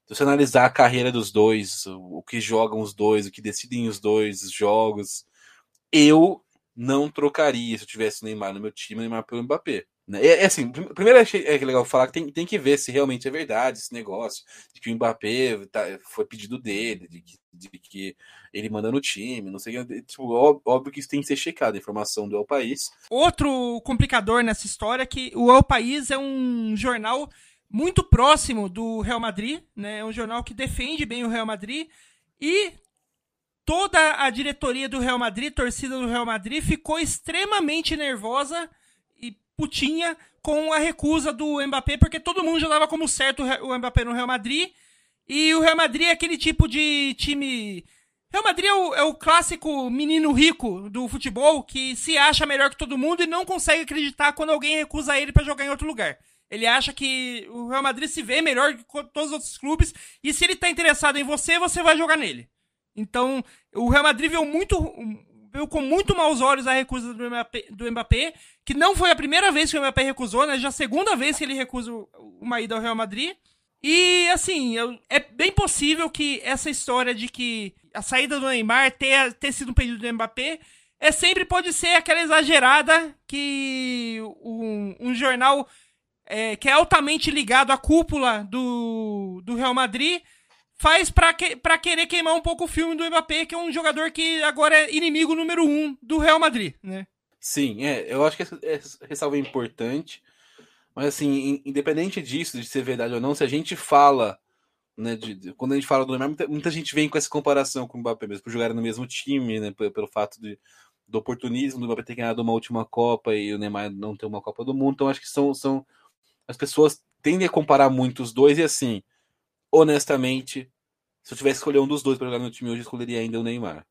S3: se você analisar a carreira dos dois, o, o que jogam os dois, o que decidem os dois, os jogos, eu não trocaria se eu tivesse o Neymar no meu time, o Neymar pelo Mbappé. Né? É, é assim, primeiro achei é legal falar que tem, tem que ver se realmente é verdade esse negócio, de que o Mbappé tá, foi pedido dele, de que, de que ele manda no time, não sei tipo, óbvio que isso tem que ser checado, a informação do El País.
S2: Outro complicador nessa história é que o El País é um jornal muito próximo do Real Madrid, né? É um jornal que defende bem o Real Madrid e toda a diretoria do Real Madrid, torcida do Real Madrid, ficou extremamente nervosa putinha com a recusa do Mbappé, porque todo mundo já dava como certo o Mbappé no Real Madrid. E o Real Madrid é aquele tipo de time. Real Madrid é o, é o clássico menino rico do futebol que se acha melhor que todo mundo e não consegue acreditar quando alguém recusa ele para jogar em outro lugar. Ele acha que o Real Madrid se vê melhor que todos os outros clubes e se ele tá interessado em você, você vai jogar nele. Então, o Real Madrid viu muito viu com muito maus olhos a recusa do Mbappé, do Mbappé, que não foi a primeira vez que o Mbappé recusou, né? Já a segunda vez que ele recusa uma ida ao Real Madrid. E assim, eu, é bem possível que essa história de que a saída do Neymar ter, ter sido um pedido do Mbappé é sempre pode ser aquela exagerada que um, um jornal é, que é altamente ligado à cúpula do, do Real Madrid faz para que, pra querer queimar um pouco o filme do Mbappé, que é um jogador que agora é inimigo número um do Real Madrid, né?
S3: Sim, é, eu acho que essa, essa ressalva é importante, mas assim, independente disso, de ser verdade ou não, se a gente fala, né, de, de, quando a gente fala do Neymar, muita, muita, gente vem com essa comparação com o Mbappé, mesmo por jogar no mesmo time, né, pelo, pelo fato de, do oportunismo do Mbappé ter ganhado uma última Copa e o Neymar não ter uma Copa do Mundo, então acho que são, são as pessoas tendem a comparar muito os dois e assim, honestamente, se eu tivesse que escolher um dos dois para jogar no time hoje, eu escolheria ainda o Neymar.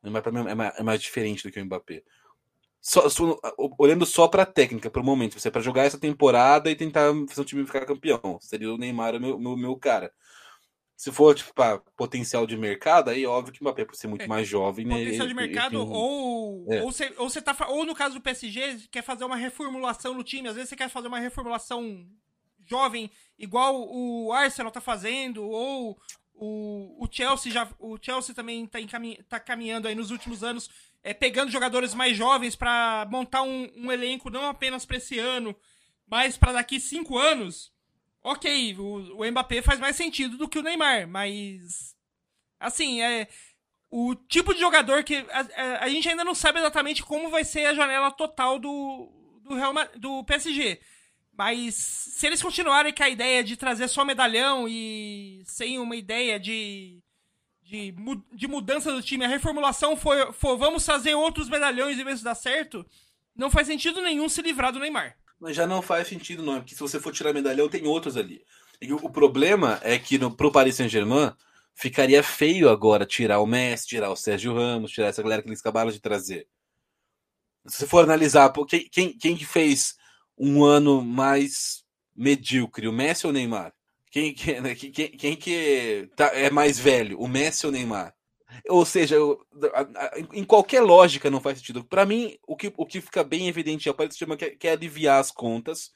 S3: O Neymar para mim é mais, é mais, diferente do que o Mbappé. Só, só, olhando só para a técnica, para o momento, você é para jogar essa temporada e tentar fazer o time ficar campeão. Seria o Neymar o meu, meu, meu cara. Se for, tipo, para potencial de mercado, aí óbvio que o Mbappé, por ser muito é, mais jovem,
S2: né? Potencial de mercado, tem... ou, é. ou, você, ou você tá. Ou no caso do PSG, quer fazer uma reformulação no time. Às vezes você quer fazer uma reformulação jovem, igual o Arsenal tá fazendo, ou o, o Chelsea já. O Chelsea também tá, encamin, tá caminhando aí nos últimos anos, é, pegando jogadores mais jovens para montar um, um, elenco não apenas para esse ano, mas para daqui cinco anos. Ok, o, o Mbappé faz mais sentido do que o Neymar, mas. Assim, é. O tipo de jogador que. A, a, a gente ainda não sabe exatamente como vai ser a janela total do, do, Real, do PSG. Mas se eles continuarem com a ideia de trazer só medalhão e sem uma ideia de, de, de mudança do time, a reformulação foi, for vamos trazer outros medalhões e ver se dá certo, não faz sentido nenhum se livrar do Neymar.
S3: Mas já não faz sentido, não, porque se você for tirar medalhão, tem outros ali. E o, problema é que no, pro Paris Saint-Germain ficaria feio agora tirar o Messi, tirar o Sérgio Ramos, tirar essa galera que eles acabaram de trazer. Se for analisar, quem, quem, quem que fez um ano mais medíocre, o Messi ou o Neymar? Quem, né, quem, quem, que tá, é mais velho, o Messi ou o Neymar? Ou seja, eu, em qualquer lógica não faz sentido. Para mim, o que, o que fica bem evidente é o Saint-Germain quer, quer aliviar as contas,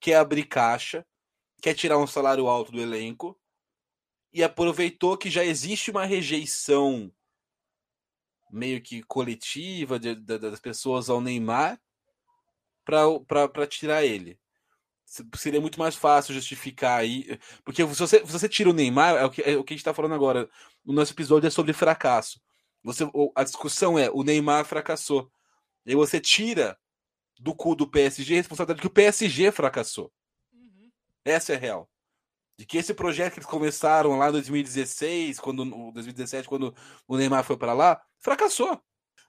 S3: quer abrir caixa, quer tirar um salário alto do elenco e aproveitou que já existe uma rejeição meio que coletiva de, de, das pessoas ao Neymar para tirar ele. Seria muito mais fácil justificar aí. Porque se você, se você tira o Neymar, é o que, é o que a gente está falando agora. O nosso episódio é sobre fracasso. Você, a discussão é: o Neymar fracassou. E você tira do cu do PSG a responsabilidade que o PSG fracassou. Uhum. Essa é real. De que esse projeto que eles começaram lá em 2016, quando, 2017, quando o Neymar foi para lá, fracassou.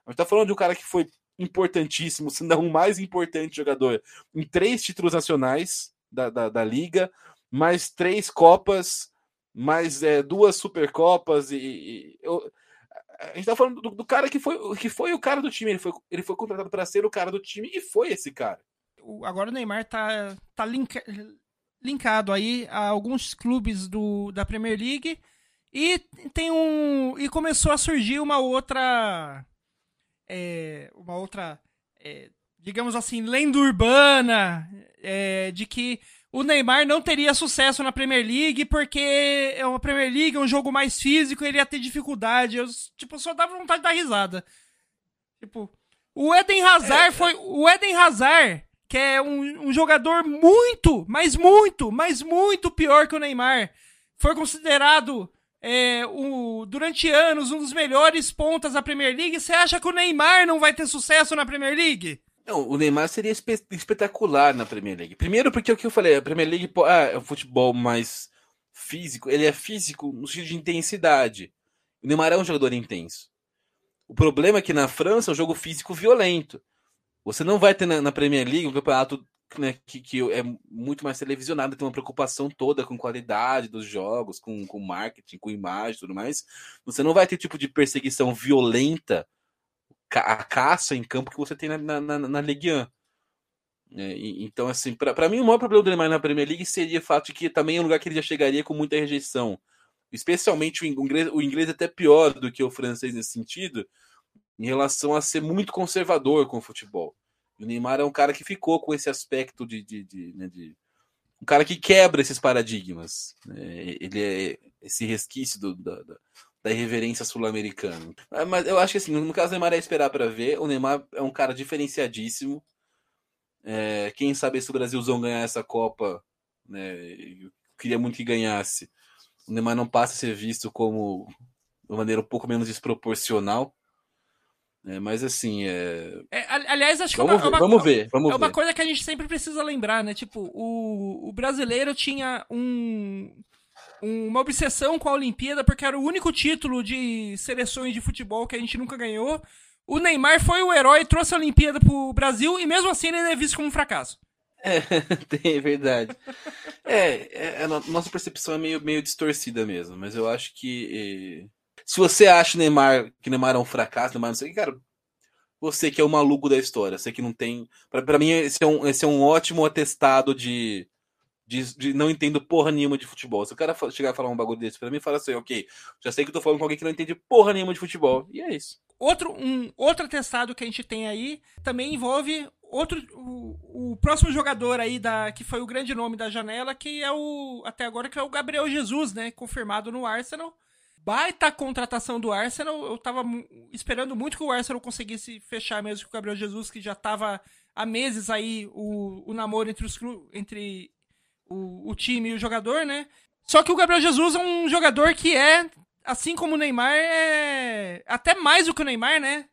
S3: A gente tá falando de um cara que foi importantíssimo, se não o mais importante jogador, em três títulos nacionais da, da, da Liga, mais três Copas, mais é, duas Supercopas. E, e eu, a gente tá falando do, do, cara que foi, que foi o cara do time, ele foi, ele foi contratado para ser o cara do time e foi esse cara.
S2: Agora o Neymar tá, tá link, linkado aí a alguns clubes do, da Premier League e tem um e começou a surgir uma outra é, uma outra, é, digamos assim, lenda urbana é, de que o Neymar não teria sucesso na Premier League porque é uma Premier League, é um jogo mais físico, ele ia ter dificuldade. Eu, tipo, só dava vontade de dar risada. Tipo, o Eden Hazard é, foi. O Eden Hazard, que é um, um jogador muito, mas muito, mas muito pior que o Neymar. Foi considerado é, o, durante anos um dos melhores pontas da Premier League. Você acha que o Neymar não vai ter sucesso na Premier League?
S3: Não, o Neymar seria espe espetacular na Premier League. Primeiro porque é o que eu falei, a Premier League ah, é um futebol mais físico, ele é físico no sentido de intensidade. O Neymar é um jogador intenso. O problema é que na França é um jogo físico violento. Você não vai ter na, na Premier League um campeonato né, que, que, é muito mais televisionado, tem uma preocupação toda com qualidade dos jogos, com, com marketing, com imagem e tudo mais. Você não vai ter tipo de perseguição violenta, a caça em campo que você tem na, na, na, na Ligue 1. É, então, assim, para mim, o maior problema do Neymar na Premier League seria o fato de que também é um lugar que ele já chegaria com muita rejeição. Especialmente o inglês, o inglês é até pior do que o francês nesse sentido, em relação a ser muito conservador com o futebol. O Neymar é um cara que ficou com esse aspecto de. de, de, né, de um cara que quebra esses paradigmas. Né? Ele é esse resquício do, da, da irreverência sul-americana. Ah, mas eu acho que assim, no caso do Neymar é esperar para ver. O Neymar é um cara diferenciadíssimo. É, quem sabe se o Brasilzão ganhar essa Copa, né, eu queria muito que ganhasse. O Neymar não passa a ser visto como de maneira um pouco menos desproporcional. É, mas assim, é...
S2: é aliás, acho
S3: vamos
S2: que é uma,
S3: ver, vamos ver, vamos
S2: é uma
S3: ver.
S2: coisa que a gente sempre precisa lembrar, né? Tipo, o, o brasileiro tinha um, uma obsessão com a Olimpíada porque era o único título de seleções de futebol que a gente nunca ganhou. O Neymar foi o herói, trouxe a Olimpíada pro Brasil e mesmo assim ele é visto como um fracasso.
S3: É, tem, é verdade. é, é, a nossa percepção é meio, meio distorcida mesmo, mas eu acho que. Se você acha Neymar, que Neymar é um fracasso, Neymar não sei o que, cara, você que é o maluco da história, você que não tem. para mim, esse é, um, esse é um ótimo atestado de, de, de, não entendo porra nenhuma de futebol. Se o cara chegar a falar um bagulho desse pra mim, fala assim, ok, já sei que eu tô falando com alguém que não entende porra nenhuma de futebol. E é isso.
S2: Outro, um, outro atestado que a gente tem aí também envolve outro o, o, próximo jogador aí da que foi o grande nome da janela que é o até agora que é o Gabriel Jesus né confirmado no Arsenal baita contratação do Arsenal. Eu tava esperando muito que o Arsenal conseguisse fechar mesmo com o Gabriel Jesus, que já tava há meses aí o, o namoro entre, os, entre o, o time e o jogador, né? Só que o Gabriel Jesus é um jogador que é, assim como o Neymar, é até mais do que o Neymar, né?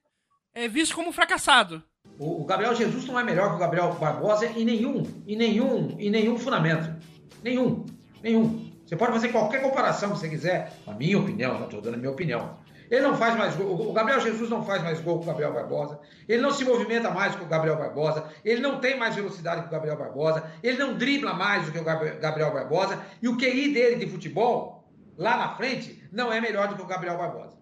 S2: É visto como fracassado.
S6: O Gabriel Jesus não é melhor que o Gabriel Barbosa em nenhum, em nenhum, em nenhum fundamento. Nenhum, nenhum. Você pode fazer qualquer comparação que você quiser, a minha opinião, não estou dando a minha opinião. Ele não faz mais gol, o Gabriel Jesus não faz mais gol que o Gabriel Barbosa, ele não se movimenta mais que o Gabriel Barbosa, ele não tem mais velocidade que o Gabriel Barbosa, ele não dribla mais do que o Gabriel Barbosa, e o QI dele de futebol, lá na frente, não é melhor do que o Gabriel Barbosa.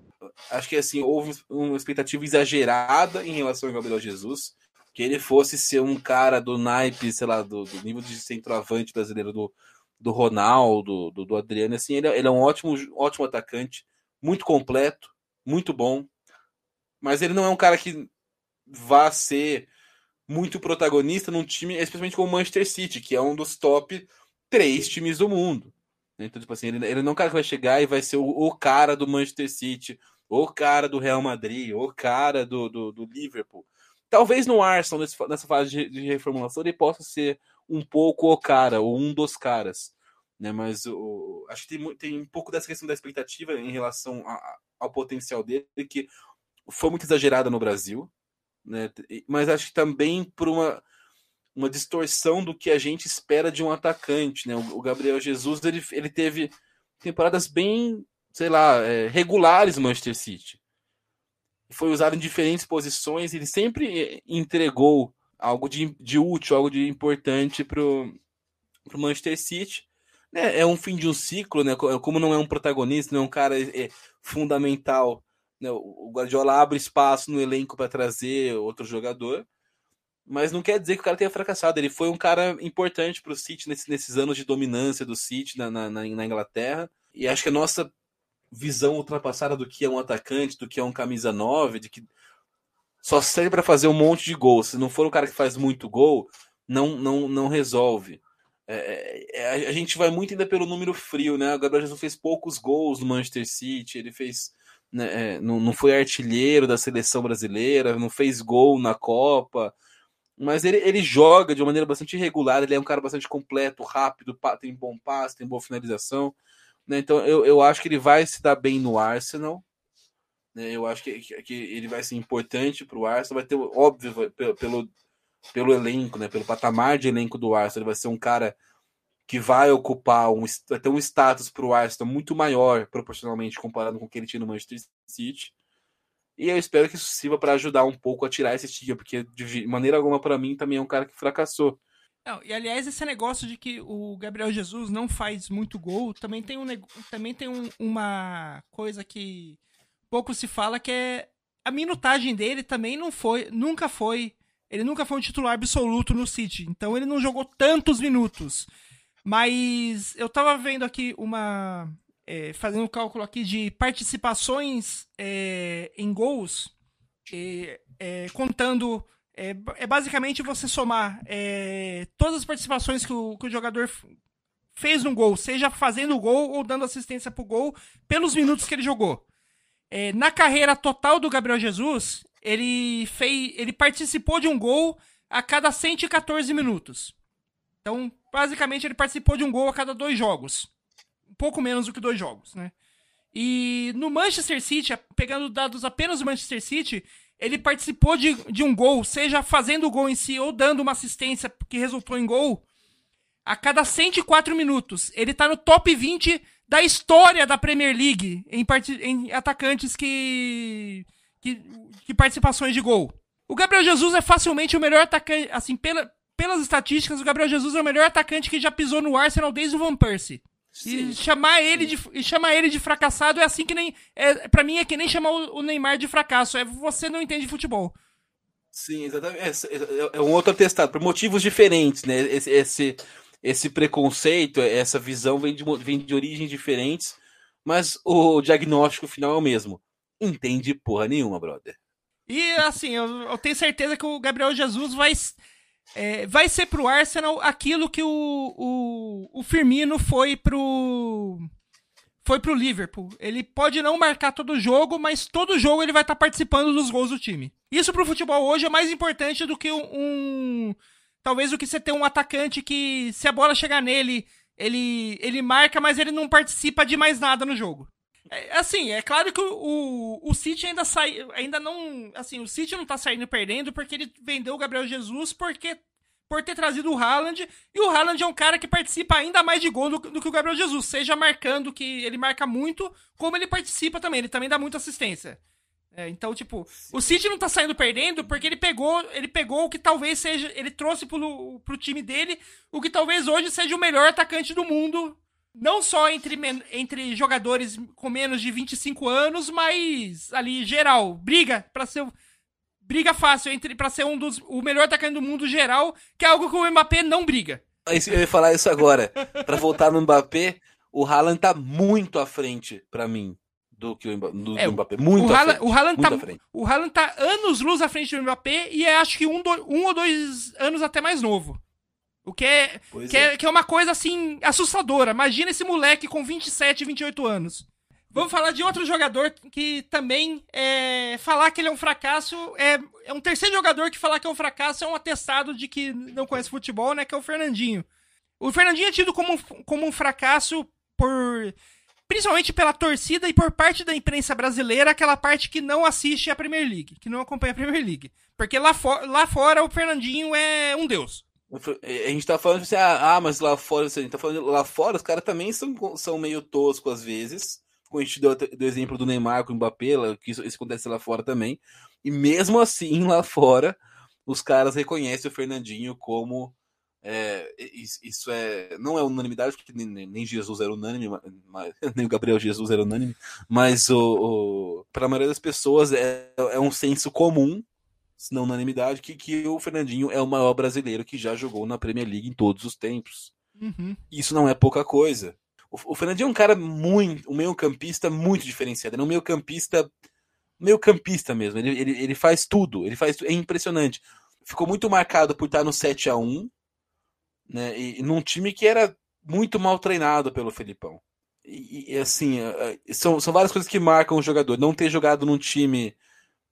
S3: Acho que assim, houve uma expectativa exagerada em relação ao Gabriel Jesus, que ele fosse ser um cara do naipe, sei lá, do, do nível de centroavante brasileiro do, do Ronaldo, do, do Adriano, assim, ele, é, ele, é um ótimo, ótimo atacante, muito completo, muito bom, mas ele não é um cara que vá ser muito protagonista num time, especialmente como o Manchester City, que é um dos top três times do mundo. Então, tipo assim, ele, ele não é um cara que vai chegar e vai ser o, o cara do Manchester City, o cara do Real Madrid, o cara do, do, do Liverpool. Talvez no Arsenal, nessa fase de, de reformulação, ele possa ser um pouco o cara, ou um dos caras. Né? Mas o, acho que tem, tem um pouco dessa questão da expectativa em relação a, ao potencial dele, que foi muito exagerada no Brasil, né? mas acho que também por uma, uma distorção do que a gente espera de um atacante. Né? O, o Gabriel Jesus ele, ele teve temporadas bem, sei lá, é, regulares no Manchester City. Foi usado em diferentes posições, ele sempre entregou algo de, de útil, algo de importante para o Manchester City. É, é um fim de um ciclo, né? Como não é um protagonista, não é um cara é, fundamental. Né? O Guardiola abre espaço no elenco para trazer outro jogador, mas não quer dizer que o cara tenha fracassado. Ele foi um cara importante para o City nesse, nesses anos de dominância do City na, na, na Inglaterra. E acho que a nossa visão ultrapassada do que é um atacante, do que é um camisa 9, de que só serve para fazer um monte de gol. Se não for um cara que faz muito gol, não não, não resolve. É, é, é a gente vai muito ainda pelo número frio, né? O Gabriel Jesus fez poucos gols no Manchester City, ele fez. Né, é, não, não foi artilheiro da seleção brasileira, não fez gol na Copa. Mas ele, ele joga de uma maneira bastante irregular, ele é um cara bastante completo, rápido, tem bom passe, tem boa finalização. Né? Então eu, eu acho que ele vai se dar bem no Arsenal. Né? Eu acho que, que ele vai ser importante para o Arsenal. Vai ter, óbvio, pelo, pelo, elenco, né? pelo patamar de elenco do Arsenal, ele vai ser um cara que vai ocupar um, vai ter um status para o Arsenal muito maior proporcionalmente comparado com o que ele tinha no Manchester City. E eu espero que isso sirva para ajudar um pouco a tirar esse estigma, porque de maneira alguma para mim também é um cara que fracassou.
S2: Não, e aliás, esse negócio de que o Gabriel Jesus não faz muito gol, também tem, um, também tem um, uma coisa que pouco se fala, que é a minutagem dele também não foi, nunca foi, ele nunca foi um titular absoluto no City, então ele não jogou tantos minutos. Mas eu tava vendo aqui uma, é, fazendo um cálculo aqui de participações é, em gols, é, contando. É, é, basicamente você somar é, todas as participações que o, que o jogador fez no gol, seja fazendo o gol ou dando assistência pro gol, pelos minutos que ele jogou. Na carreira total do Gabriel Jesus, ele, fez, ele participou de um gol a cada 114 minutos. Então, basicamente, ele participou de um gol a cada dois jogos pouco menos do que dois jogos, né? E no Manchester City, pegando dados apenas do Manchester City, ele participou de, de um gol, seja fazendo o gol em si ou dando uma assistência que resultou em gol, a cada 104 minutos. Ele tá no top 20 da história da Premier League em, em atacantes que, que, que participações de gol. O Gabriel Jesus é facilmente o melhor atacante, assim, pela, pelas estatísticas, o Gabriel Jesus é o melhor atacante que já pisou no Arsenal desde o Van Persie. E chamar ele de e chamar ele de fracassado é assim que nem é para mim é que nem chamar o Neymar de fracasso, é você não entende futebol.
S3: Sim, exatamente. É, é, é um outro atestado por motivos diferentes, né? Esse, esse, esse preconceito, essa visão vem de, vem de origens diferentes, mas o diagnóstico final é o mesmo. Entende porra nenhuma, brother.
S2: E assim, eu, eu tenho certeza que o Gabriel Jesus vai é, vai ser pro Arsenal aquilo que o, o, o Firmino foi pro foi pro Liverpool. Ele pode não marcar todo jogo, mas todo jogo ele vai estar tá participando dos gols do time. Isso pro futebol hoje é mais importante do que um, um talvez do que você ter um atacante que se a bola chegar nele, ele ele marca, mas ele não participa de mais nada no jogo. É, assim, é claro que o, o, o City ainda sai, ainda não, assim, o City não tá saindo perdendo porque ele vendeu o Gabriel Jesus porque por ter trazido o Haaland, e o Haaland é um cara que participa ainda mais de gol do, do, que o Gabriel Jesus, seja marcando, que ele marca muito, como ele participa também, ele também dá muita assistência. É, então, tipo, o City não tá saindo perdendo porque ele pegou, ele pegou o que talvez seja, ele trouxe pro, pro time dele o que talvez hoje seja o melhor atacante do mundo não só entre, entre jogadores com menos de 25 anos, mas ali geral, briga para ser briga fácil entre para ser um dos o melhor atacante do mundo geral, que é algo que o Mbappé não briga.
S3: Eu ia falar isso agora. para voltar no Mbappé, o Haaland tá muito à frente para mim do que o do, é, do Mbappé, muito
S2: o
S3: à
S2: Haaland,
S3: frente.
S2: O Haaland, tá, o Haaland tá anos luz à frente do Mbappé e é, acho que um, do, um ou dois anos até mais novo. O que é, que é. é, que é uma coisa assim assustadora. Imagina esse moleque com 27, 28 anos. Vamos falar de outro jogador que também é, falar que ele é um fracasso é, é um terceiro jogador que falar que é um fracasso é um atestado de que não conhece futebol, né? Que é o Fernandinho. O Fernandinho é tido como, como um fracasso por principalmente pela torcida e por parte da imprensa brasileira, aquela parte que não assiste a Premier League, que não acompanha a Premier League. Porque lá, lá fora o Fernandinho é um deus.
S3: A gente tá falando assim, ah, ah, mas lá fora, a gente tá falando lá fora, os caras também são, são meio toscos às vezes. Como a gente deu do exemplo do Neymar com o Mbappé, que isso, isso acontece lá fora também. E mesmo assim, lá fora, os caras reconhecem o Fernandinho como. É, isso é. Não é unanimidade, porque nem, nem Jesus era unânime, mas, nem o Gabriel Jesus era unânime, mas o, o para a maioria das pessoas é, é um senso comum se não unanimidade, que, que o Fernandinho é o maior brasileiro que já jogou na Premier League em todos os tempos.
S2: Uhum.
S3: Isso não é pouca coisa. O, o Fernandinho é um cara muito, um meio campista muito diferenciado. Ele é um meio campista, meio campista mesmo. Ele, ele, ele faz tudo, ele faz é impressionante. Ficou muito marcado por estar no 7 a 1 né, e, num time que era muito mal treinado pelo Felipão. E, e assim, são, são várias coisas que marcam o jogador. Não ter jogado num time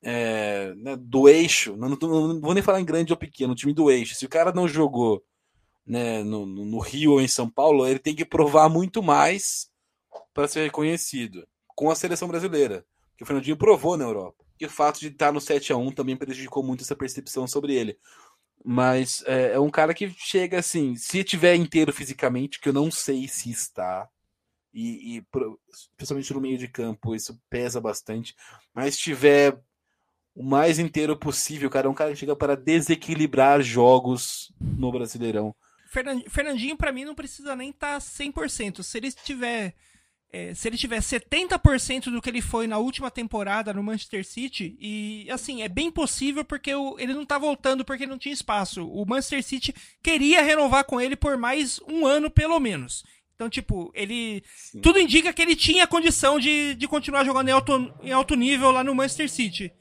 S3: é, né, do eixo, não, não, não, vou nem falar em grande ou pequeno, time do eixo. Se o cara não jogou né, no, no Rio ou em São Paulo, ele tem que provar muito mais para ser reconhecido com a seleção brasileira. Que o Fernandinho provou na Europa. E o fato de estar no 7 a 1 também prejudicou muito essa percepção sobre ele. Mas é, é um cara que chega assim, se tiver inteiro fisicamente, que eu não sei se está, e, e principalmente no meio de campo, isso pesa bastante. Mas tiver o mais inteiro possível, cara, é um cara que chega para desequilibrar jogos no Brasileirão.
S2: Fernandinho, para mim, não precisa nem estar tá 100%. Se ele tiver é, se ele tiver 70% do que ele foi na última temporada no Manchester City, e assim, é bem possível porque o, ele não tá voltando porque não tinha espaço. O Manchester City queria renovar com ele por mais um ano, pelo menos. Então, tipo, ele. Sim. Tudo indica que ele tinha condição de, de continuar jogando em alto, em alto nível lá no Manchester City.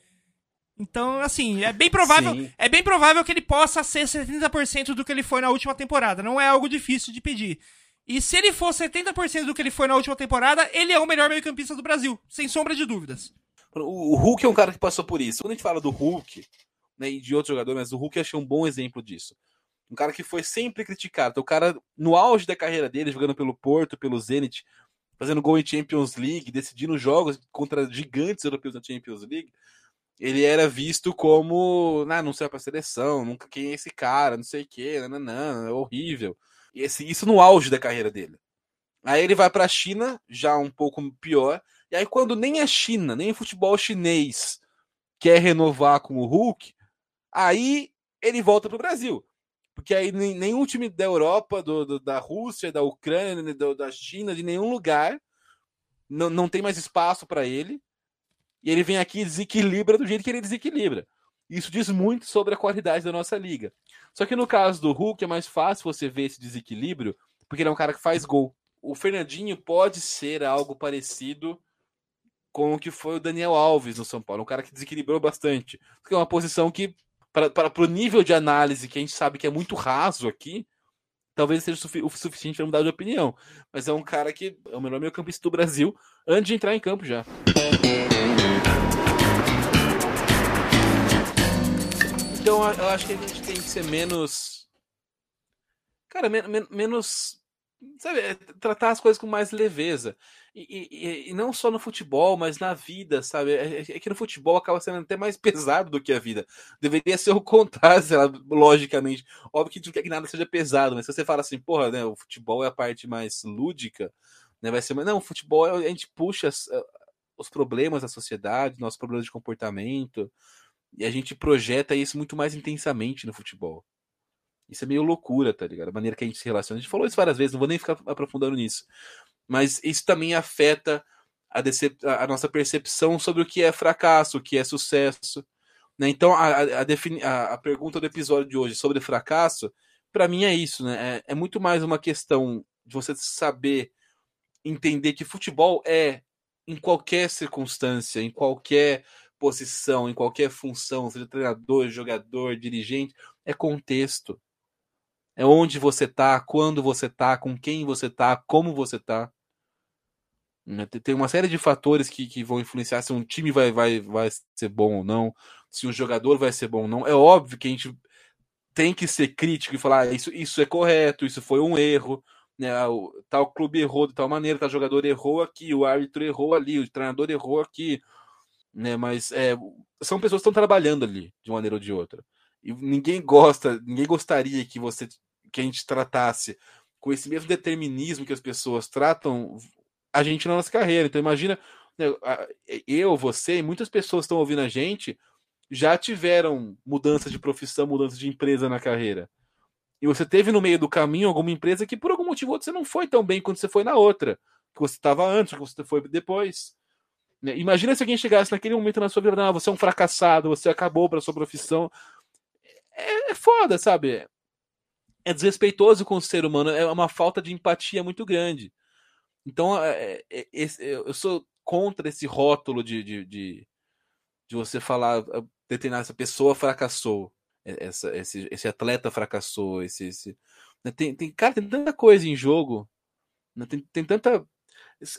S2: Então, assim, é bem provável, Sim. é bem provável que ele possa ser 70% do que ele foi na última temporada. Não é algo difícil de pedir. E se ele for 70% do que ele foi na última temporada, ele é o melhor meio-campista do Brasil, sem sombra de dúvidas.
S3: O Hulk é um cara que passou por isso. Quando a gente fala do Hulk, né, e de outro jogador, mas o Hulk eu achei um bom exemplo disso. Um cara que foi sempre criticado. Então, o cara, no auge da carreira dele, jogando pelo Porto, pelo Zenit, fazendo gol em Champions League, decidindo jogos contra gigantes europeus na Champions League, ele era visto como, ah, não sei pra seleção, nunca quem é esse cara, não sei o não, não, é horrível. Esse, isso no auge da carreira dele. Aí ele vai para a China, já um pouco pior. E aí, quando nem a China, nem o futebol chinês quer renovar com o Hulk, aí ele volta para o Brasil. Porque aí nenhum time da Europa, do, do, da Rússia, da Ucrânia, do, da China, de nenhum lugar, não, não tem mais espaço para ele. E ele vem aqui e desequilibra do jeito que ele desequilibra. Isso diz muito sobre a qualidade da nossa liga. Só que no caso do Hulk é mais fácil você ver esse desequilíbrio, porque ele é um cara que faz gol. O Fernandinho pode ser algo parecido com o que foi o Daniel Alves no São Paulo, um cara que desequilibrou bastante. Porque é uma posição que para o nível de análise que a gente sabe que é muito raso aqui, talvez seja o suficiente para mudar de opinião. Mas é um cara que é o melhor meio campista do Brasil antes de entrar em campo já. Então eu acho que a gente que ser menos. Cara, men men menos. Sabe, é, tratar as coisas com mais leveza. E, e, e, não só no futebol, mas na vida, sabe? É, é, é, que no futebol acaba sendo até mais pesado do que a vida. Deveria ser o contrário, sei lá, logicamente. Óbvio que não quer que nada seja pesado, mas se você fala assim, porra, né, o futebol é a parte mais lúdica, né? Vai ser. Não, o futebol a gente puxa os problemas da sociedade, nossos problemas de comportamento, e a gente projeta isso muito mais intensamente no futebol. Isso é meio loucura, tá ligado? A maneira que a gente se relaciona. A gente falou isso várias vezes, não vou nem ficar aprofundando nisso mas isso também afeta a, a, nossa percepção sobre o que é fracasso, o que é sucesso. Né? Então, a, a, a, pergunta do episódio de hoje sobre fracasso, para mim é isso, né? É, é, muito mais uma questão de você saber entender que futebol é, em qualquer circunstância, em qualquer posição, em qualquer função, seja treinador, jogador, dirigente, é contexto. É onde você tá, quando você tá, com quem você tá, como você tá. Né, tem uma série de fatores que, que vão influenciar se um time vai, vai, vai ser bom ou não, se um jogador vai ser bom ou não. É óbvio que a gente tem que ser crítico e falar ah, isso, isso é correto, isso foi um erro, né? Ah, tal clube errou de tal maneira, tal jogador errou aqui, o árbitro errou ali, o treinador errou aqui, né? Mas é, são pessoas que estão trabalhando ali de uma maneira ou de outra. E ninguém gosta, ninguém gostaria que você que a gente tratasse com esse mesmo determinismo que as pessoas tratam a gente na nossa carreira. Então imagina, né, eu, você e muitas pessoas estão ouvindo a gente já tiveram mudança de profissão, mudança de empresa na carreira. E você teve no meio do caminho alguma empresa que por algum motivo você não foi tão bem quanto você foi na outra, que você estava antes, que você foi depois. Né? Imagina se alguém chegasse naquele momento na sua vida, não, você é um fracassado, você acabou para sua profissão. É, é foda, sabe? É desrespeitoso com o ser humano, é uma falta de empatia muito grande. Então, é, é, eu sou contra esse rótulo de, de, de, de você falar, ah, determinar essa pessoa fracassou, essa, esse, esse atleta fracassou, esse, esse... Né, tem, tem, cara, tem tanta coisa em jogo, né? tem, tem tanta.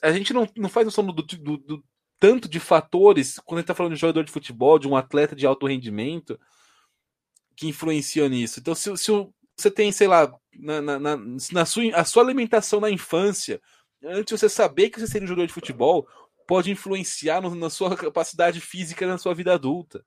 S3: A gente não, não faz noção do, do, do tanto de fatores, quando a gente tá falando de jogador de futebol, de um atleta de alto rendimento, que influenciam nisso. Então, se, se você tem, sei lá, na, na, na, na, sua, a sua alimentação na infância, antes de você saber que você seria um jogador de futebol, pode influenciar no, na sua capacidade física na sua vida adulta.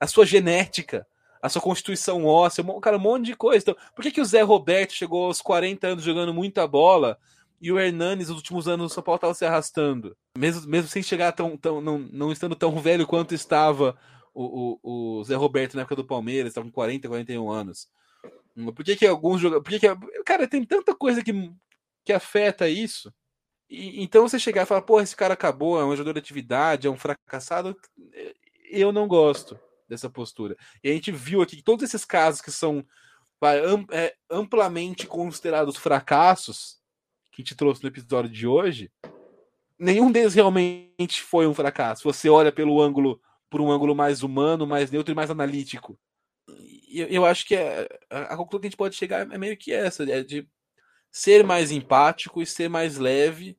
S3: A sua genética, a sua constituição óssea, cara, um monte de coisa. Então, por que, que o Zé Roberto chegou aos 40 anos jogando muita bola e o Hernanes, nos últimos anos, o São Paulo estava se arrastando? Mesmo, mesmo sem chegar tão, tão não, não estando tão velho quanto estava o, o, o Zé Roberto na época do Palmeiras, estava com 40, 41 anos. Por que, que alguns jogadores. Que, cara, tem tanta coisa que, que afeta isso. E, então você chegar e falar, pô, esse cara acabou, é um jogador de atividade, é um fracassado. Eu não gosto dessa postura. E a gente viu aqui que todos esses casos que são é, amplamente considerados fracassos, que gente trouxe no episódio de hoje, nenhum deles realmente foi um fracasso. Você olha pelo ângulo, por um ângulo mais humano, mais neutro e mais analítico. E eu, acho que é, a, a conclusão que a gente pode chegar é meio que essa, é de ser mais empático e ser mais leve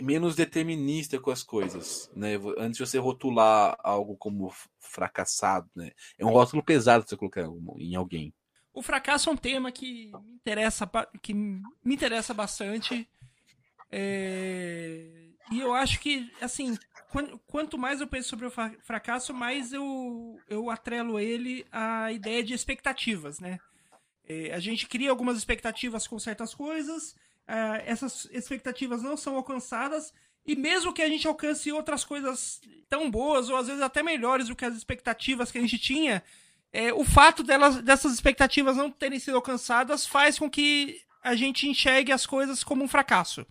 S3: menos determinista com as coisas, né? Antes de você rotular algo como fracassado, né? É um rótulo pesado você colocar em alguém.
S2: O fracasso é um tema que me interessa, que me interessa bastante. É... E eu acho que, assim, quanto mais eu penso sobre o fracasso, mais eu, eu atrelo ele à ideia de expectativas, né? É, a gente cria algumas expectativas com certas coisas, uh, essas expectativas não são alcançadas, e mesmo que a gente alcance outras coisas tão boas, ou às vezes até melhores do que as expectativas que a gente tinha, é, o fato delas, dessas expectativas não terem sido alcançadas faz com que a gente enxergue as coisas como um fracasso.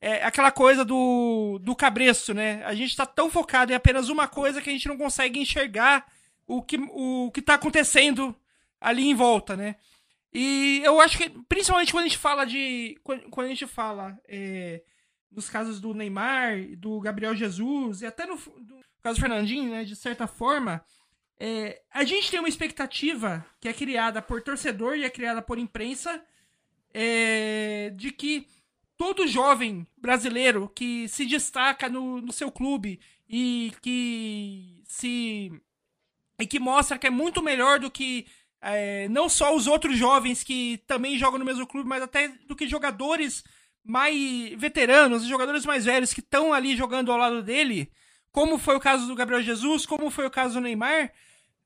S2: É aquela coisa do, do cabresto, né? A gente está tão focado em apenas uma coisa que a gente não consegue enxergar o que, o que tá acontecendo ali em volta, né? E eu acho que, principalmente quando a gente fala de. Quando a gente fala é, casos do Neymar, do Gabriel Jesus, e até no, no caso do Fernandinho, né, de certa forma, é, a gente tem uma expectativa que é criada por torcedor e é criada por imprensa é, de que todo jovem brasileiro que se destaca no, no seu clube e que se. e que mostra que é muito melhor do que é, não só os outros jovens que também jogam no mesmo clube, mas até do que jogadores mais veteranos, jogadores mais velhos que estão ali jogando ao lado dele, como foi o caso do Gabriel Jesus, como foi o caso do Neymar.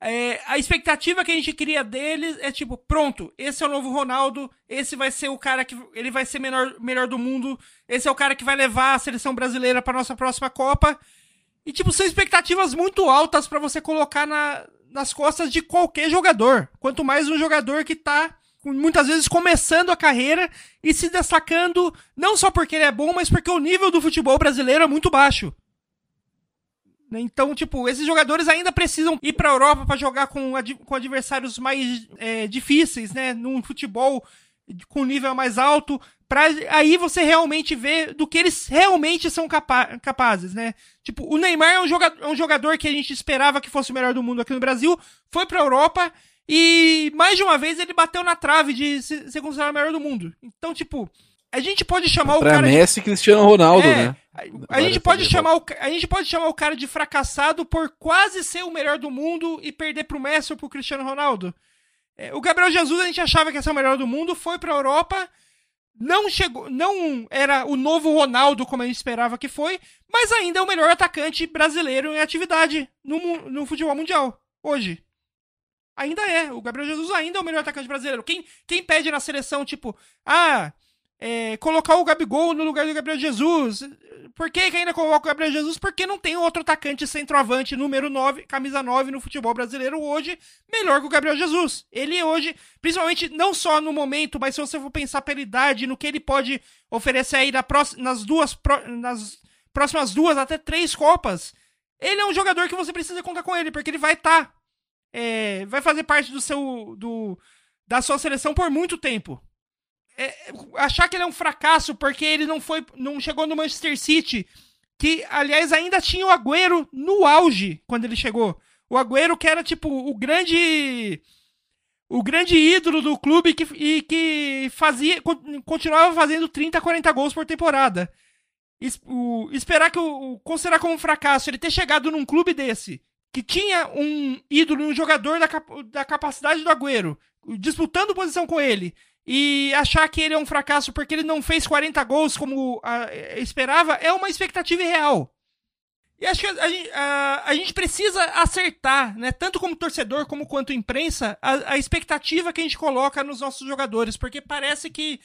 S2: É, a expectativa que a gente cria deles é tipo, pronto, esse é o novo Ronaldo, esse vai ser o cara que ele vai ser melhor, melhor do mundo, esse é o cara que vai levar a seleção brasileira para nossa próxima Copa. E tipo, são expectativas muito altas para você colocar na, nas costas de qualquer jogador. Quanto mais um jogador que tá muitas vezes começando a carreira e se destacando não só porque ele é bom, mas porque o nível do futebol brasileiro é muito baixo. Então, tipo, esses jogadores ainda precisam ir para a Europa para jogar com, ad com adversários mais é, difíceis, né? Num futebol com nível mais alto, Pra aí você realmente ver do que eles realmente são capa capazes, né? Tipo, o Neymar é um, jogador, é um jogador que a gente esperava que fosse o melhor do mundo aqui no Brasil, foi pra Europa e mais de uma vez ele bateu na trave de ser considerado o melhor do mundo. Então, tipo, a gente pode chamar
S3: pra
S2: o cara.
S3: Messi e Cristiano Ronaldo,
S2: é,
S3: né?
S2: A, a gente pode chamar o, a gente pode chamar o cara de fracassado por quase ser o melhor do mundo e perder pro Messi ou pro Cristiano Ronaldo. É, o Gabriel Jesus a gente achava que ia ser o melhor do mundo, foi pra Europa não chegou, não era o novo Ronaldo como a gente esperava que foi, mas ainda é o melhor atacante brasileiro em atividade no, no futebol mundial hoje. Ainda é, o Gabriel Jesus ainda é o melhor atacante brasileiro. Quem, quem pede na seleção, tipo, ah, é, colocar o Gabigol no lugar do Gabriel Jesus. Por que, que ainda coloca o Gabriel Jesus? Porque não tem outro atacante centroavante número 9, camisa 9 no futebol brasileiro hoje melhor que o Gabriel Jesus. Ele hoje, principalmente não só no momento, mas se você for pensar pela idade, no que ele pode oferecer aí nas duas nas próximas duas até três copas, ele é um jogador que você precisa contar com ele, porque ele vai estar tá, é, vai fazer parte do seu do da sua seleção por muito tempo é, achar que ele é um fracasso porque ele não foi, não chegou no Manchester City, que aliás ainda tinha o Agüero no auge quando ele chegou. O Agüero que era tipo o grande o grande ídolo do clube que, e que fazia continuava fazendo 30, 40 gols por temporada. es- o- esperar que o, o- considerar como um fracasso ele ter chegado num clube desse, que tinha um ídolo, um jogador da, da capacidade do Agüero, disputando posição com ele, e achar que ele é um fracasso porque ele não fez 40 gols como ah, eh, esperava, é uma expectativa irreal. E acho que a, a- a gente precisa acertar, né, tanto como torcedor como quanto imprensa, a, a expectativa que a gente coloca nos nossos jogadores, porque parece que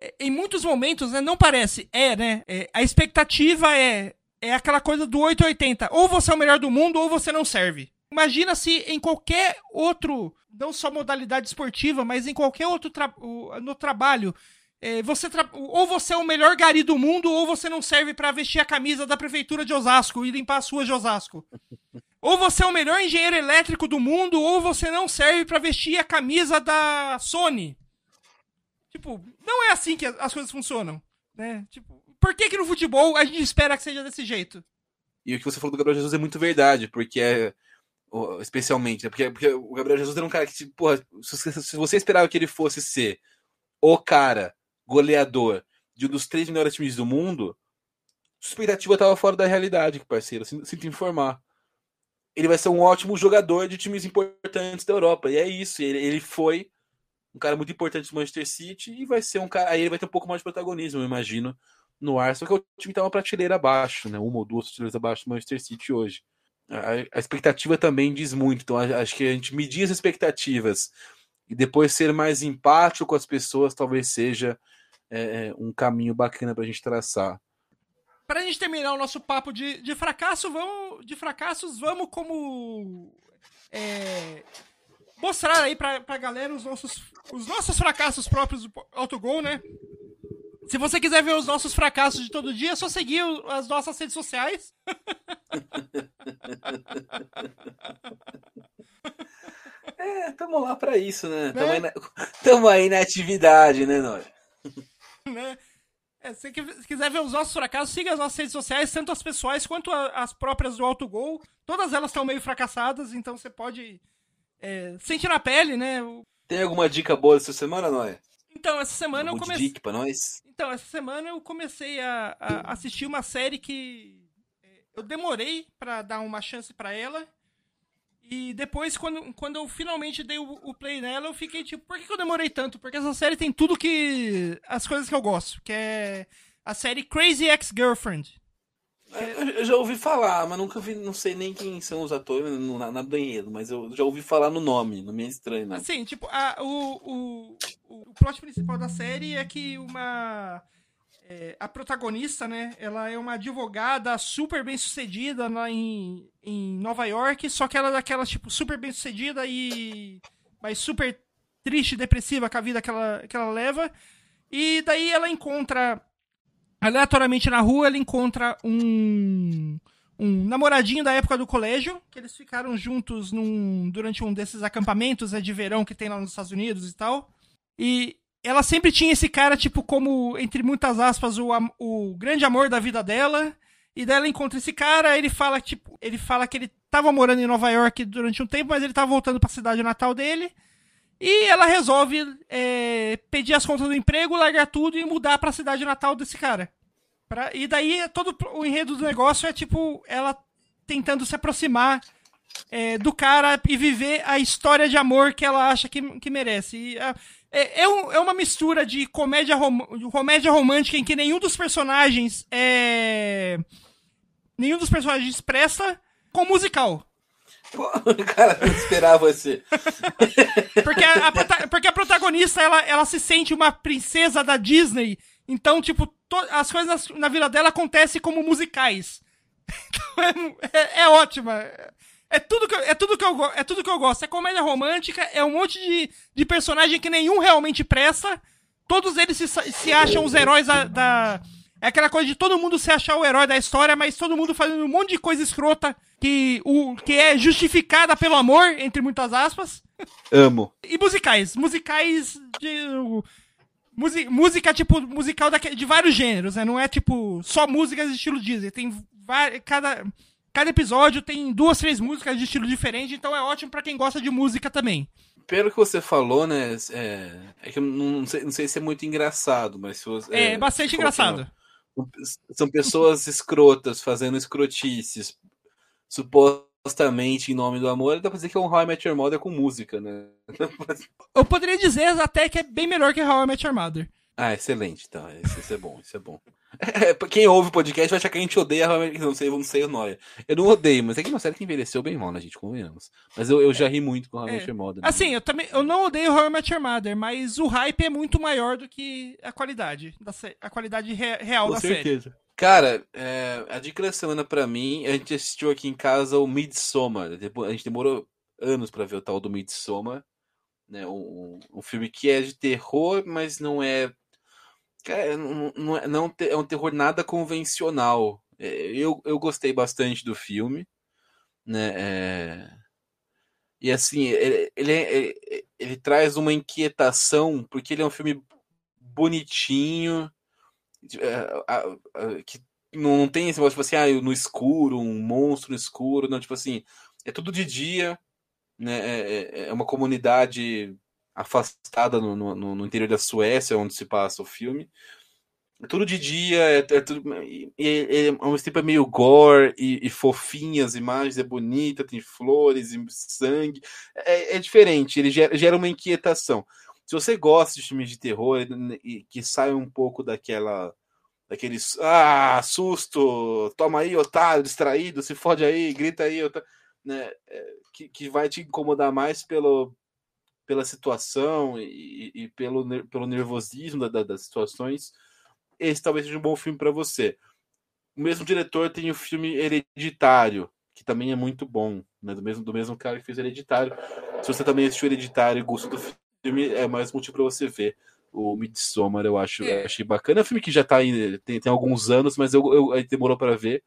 S2: é, em muitos momentos, né, não parece, é, né, é, a expectativa é, é aquela coisa do 880, ou você é o melhor do mundo ou você não serve. Imagina se em qualquer outro, não só modalidade esportiva, mas em qualquer outro tra no trabalho, é, você tra- ou você é o melhor gari do mundo, ou você não serve pra vestir a camisa da prefeitura de Osasco e limpar as ruas de Osasco. Ou você é o melhor engenheiro elétrico do mundo, ou você não serve pra vestir a camisa da Sony. Tipo, não é assim que as coisas funcionam, né? Tipo, por que que no futebol a gente espera que seja desse jeito?
S3: E o que você falou do Gabriel Jesus é muito verdade, porque é. Especialmente, né? porque, porque o Gabriel Jesus era um cara que, tipo, porra, se você, esperava que ele fosse ser o cara goleador de um dos três melhores times do mundo, sua expectativa estava fora da realidade, parceiro. Sinto, informar. Ele vai ser um ótimo jogador de times importantes da Europa. E é isso. Ele, ele foi um cara muito importante do Manchester City e vai ser um cara. Aí ele vai ter um pouco mais de protagonismo, eu imagino, no Arsenal, que é o time tá uma prateleira abaixo, né? Uma ou duas prateleiras abaixo do Manchester City hoje. A, a expectativa também diz muito, então a- acho que a gente medir as expectativas e depois ser mais empático com as pessoas talvez seja é, é, um caminho bacana pra gente traçar.
S2: Pra gente terminar o nosso papo de, de fracasso, vamos. De fracassos, vamos como. é, mostrar aí pra, pra galera os nossos, os nossos fracassos próprios do autogol, né? Se você quiser ver os nossos fracassos de todo dia, é só seguir as nossas redes sociais.
S3: É, tamo lá pra isso, né? Tamo, aí, na, tamo aí na atividade, né, Nóia?
S2: né? É, se quiser ver os nossos fracassos, siga as nossas redes sociais, tanto as pessoais quanto as próprias do autogol. Todas elas estão meio fracassadas, então você pode é, sentir na pele, né?
S3: Tem alguma dica boa essa semana, Nóia?
S2: Então, essa semana eu
S3: Algum
S2: comecei.
S3: pra nós?
S2: Então, essa semana eu comecei a, a assistir uma série que é, eu demorei pra dar uma chance pra ela. E depois, quando, quando eu finalmente dei o, o play nela, eu fiquei tipo, por que, que eu demorei tanto? Porque essa série tem tudo que. as coisas que eu gosto, que é a série Crazy Ex-Girlfriend.
S3: Eu já ouvi falar, mas nunca vi, não sei nem quem são os atores na, na banheiro, mas eu já ouvi falar no nome, não me é estranho, não.
S2: Assim, tipo, a, o, o, o plot principal da série é que uma. é, a protagonista, né? Ela é uma advogada super bem sucedida lá em, em Nova York, só que ela é daquela, tipo, super bem sucedida e. mas super triste depressiva com a vida que ela, que ela leva. E daí ela encontra. Aleatoriamente na rua, ela encontra um. Um namoradinho da época do colégio, que eles ficaram juntos num, durante um desses acampamentos né, de verão que tem lá nos Estados Unidos e tal. E ela sempre tinha esse cara, tipo, como, entre muitas aspas, o, o grande amor da vida dela. E daí ela encontra esse cara, ele fala, tipo, ele fala que ele tava morando em Nova York durante um tempo, mas ele tava voltando pra cidade natal dele. E ela resolve é, pedir as contas do emprego, largar tudo e mudar pra cidade natal desse cara. Pra- e daí todo o enredo do negócio é tipo ela tentando se aproximar é, do cara e viver a história de amor que ela acha que, que merece. E, é, é, um- é uma mistura de comédia, rom- comédia romântica em que nenhum dos personagens é. Nenhum dos personagens presta com musical.
S3: Pô, Cara, não esperava você.
S2: Porque a, a porque a protagonista, ela, ela se sente uma princesa da Disney. Então, tipo, to- as coisas na, na vida dela acontecem como musicais. Então, é, é, é ótima. É tudo, que, é, tudo que eu, é tudo que eu gosto. É comédia romântica, é um monte de, de personagem que nenhum realmente presta. Todos eles se, se acham os heróis da, da- É aquela coisa de todo mundo se achar o herói da história, mas todo mundo fazendo um monte de coisa escrota que, o, que é justificada pelo amor, entre muitas aspas.
S3: Amo.
S2: E musicais. Musicais de. musi- música, tipo, musical daque- de vários gêneros, né? Não é tipo só músicas de estilo Disney. Tem cada, cada episódio tem duas, três músicas de estilo diferente, então é ótimo pra quem gosta de música também.
S3: Pelo que você falou, né? É, é que eu não sei, não sei se é muito engraçado, mas se você.
S2: É, bastante
S3: se colocar
S2: engraçado.
S3: São pessoas escrotas fazendo escrotices, supostamente em nome do amor. Dá pra dizer que é um How I Met Your Mother com música, né?
S2: Eu poderia dizer até que é bem melhor que How I Met Your Mother.
S3: Ah, excelente, então. Isso, isso é bom, isso é bom. É, quem ouve o podcast vai achar que a gente odeia. Não sei, não sei o Noia. Eu não odeio, mas é que uma série que envelheceu bem mal, né, gente? Convenhamos. Mas eu, eu já ri muito com How I Met Your Mother. né?
S2: Assim, eu também eu não odeio How I Met Your Mother, mas o hype é muito maior do que a qualidade da sé- a qualidade re- real
S3: Com
S2: da série.
S3: certeza. Cara, é, a dica da semana pra mim, a gente assistiu aqui em casa o Midsommar. A gente demorou anos pra ver o tal do Midsommar. Né? Um, um filme que é de terror, mas não é. Cara, não, não é, não é um terror nada convencional. É, Eu, eu gostei bastante do filme. Né? É, E assim, ele, ele, é- ele- ele traz uma inquietação, porque ele é um filme bonitinho é, que não tem esse negócio, tipo assim, ah, no escuro, um monstro no escuro, não, tipo assim, é tudo de dia, né? É, é- é uma comunidade afastada no, no, no- interior da Suécia, onde se passa o filme. É tudo de dia, é, é tudo. E, é, é meio gore e, e fofinha as imagens, é bonita, tem flores e sangue. É, é diferente, ele gera, gera uma inquietação. Se você gosta de filmes de terror e, que sai um pouco daquela. Daquele. Ah, susto! Toma aí, otário, distraído, se fode aí, grita aí, otário, né? é, que, que vai te incomodar mais pelo, pela situação e, e pelo, pelo nervosismo da- da- das situações, esse talvez seja um bom filme para você. O mesmo diretor tem o filme Hereditário, que também é muito bom, né? Do mesmo, do mesmo cara que fez Hereditário. Se você também assistiu Hereditário e gostou do filme, é mais motivo para você ver. O Midsommar eu acho,
S2: É.
S3: achei bacana. É um filme que já tá aí, tem, tem alguns anos, mas eu, eu, demorou para ver.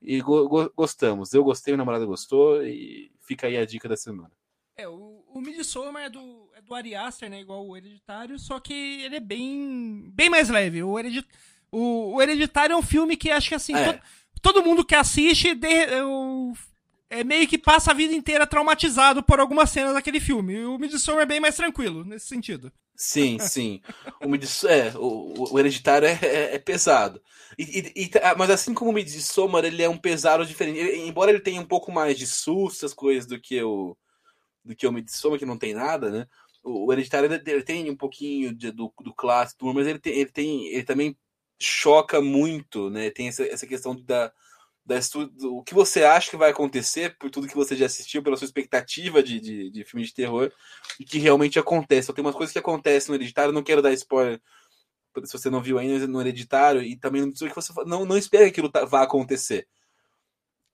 S3: E go- go- gostamos. Eu gostei, o namorado gostou, e fica aí a dica da semana.
S2: É, o, o Midsommar é do, é do Ari Aster, né? Igual o Hereditário, só que ele é bem, bem mais leve. O, Heredi- o, o Hereditário é um filme que acho que assim,
S3: É.
S2: to- todo mundo que assiste de- é, o- é meio que passa a vida inteira traumatizado por algumas cenas daquele filme. E o Midsommar é bem mais tranquilo nesse sentido.
S3: Sim, sim. O, Midiss- é, o, o Hereditário é, é- é pesado. E, e- e- ah, mas assim como o Midsommar, ele é um pesado diferente. Ele- embora ele tenha um pouco mais de susto, as coisas, do que o do que o Midsommar, que não tem nada, né? O, o Hereditário ele, tem um pouquinho de- do, do clássico, mas ele tem, ele tem ele também choca muito, né? Tem essa, essa questão da, da estu- do, o que você acha que vai acontecer por tudo que você já assistiu, pela sua expectativa de, de, de filme de terror e que realmente acontece. Só tem umas coisas que acontecem no Hereditário, não quero dar spoiler se você não viu ainda no Hereditário, e também não que você não, não espera que aquilo tá- vá acontecer.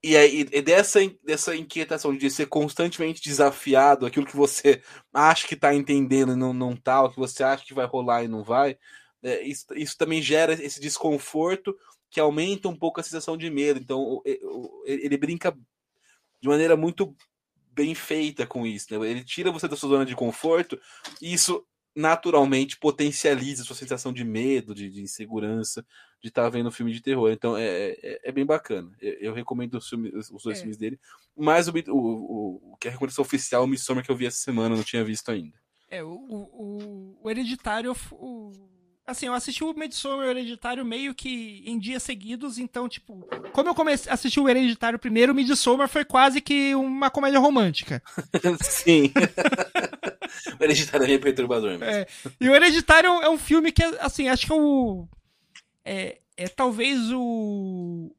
S3: E aí, dessa, dessa inquietação de ser constantemente desafiado, aquilo que você acha que tá entendendo e não, não tá, o que você acha que vai rolar e não vai, é, isso, isso também gera esse desconforto que aumenta um pouco a sensação de medo. Então, ele brinca de maneira muito bem feita com isso. Né? Ele tira você da sua zona de conforto e isso naturalmente potencializa a sua sensação de medo, de, de insegurança, de estar vendo um filme de terror. Então é, é, é bem bacana. Eu, eu recomendo os, filmes- os dois
S2: É.
S3: filmes dele. Mas o, o, o, que é a recomendação oficial, o Midsommar que eu vi essa semana, não tinha visto ainda.
S2: É, o, o, o- Hereditário. o- assim, eu assisti o Midsommar e o Hereditário meio que em dias seguidos, então, tipo, como eu comecei a assistir o Hereditário primeiro, o Midsommar foi quase que uma comédia romântica.
S3: Sim. o Hereditário é meio perturbador. Mas...
S2: É, e o Hereditário é um filme que, assim, acho que é o. É, é talvez o,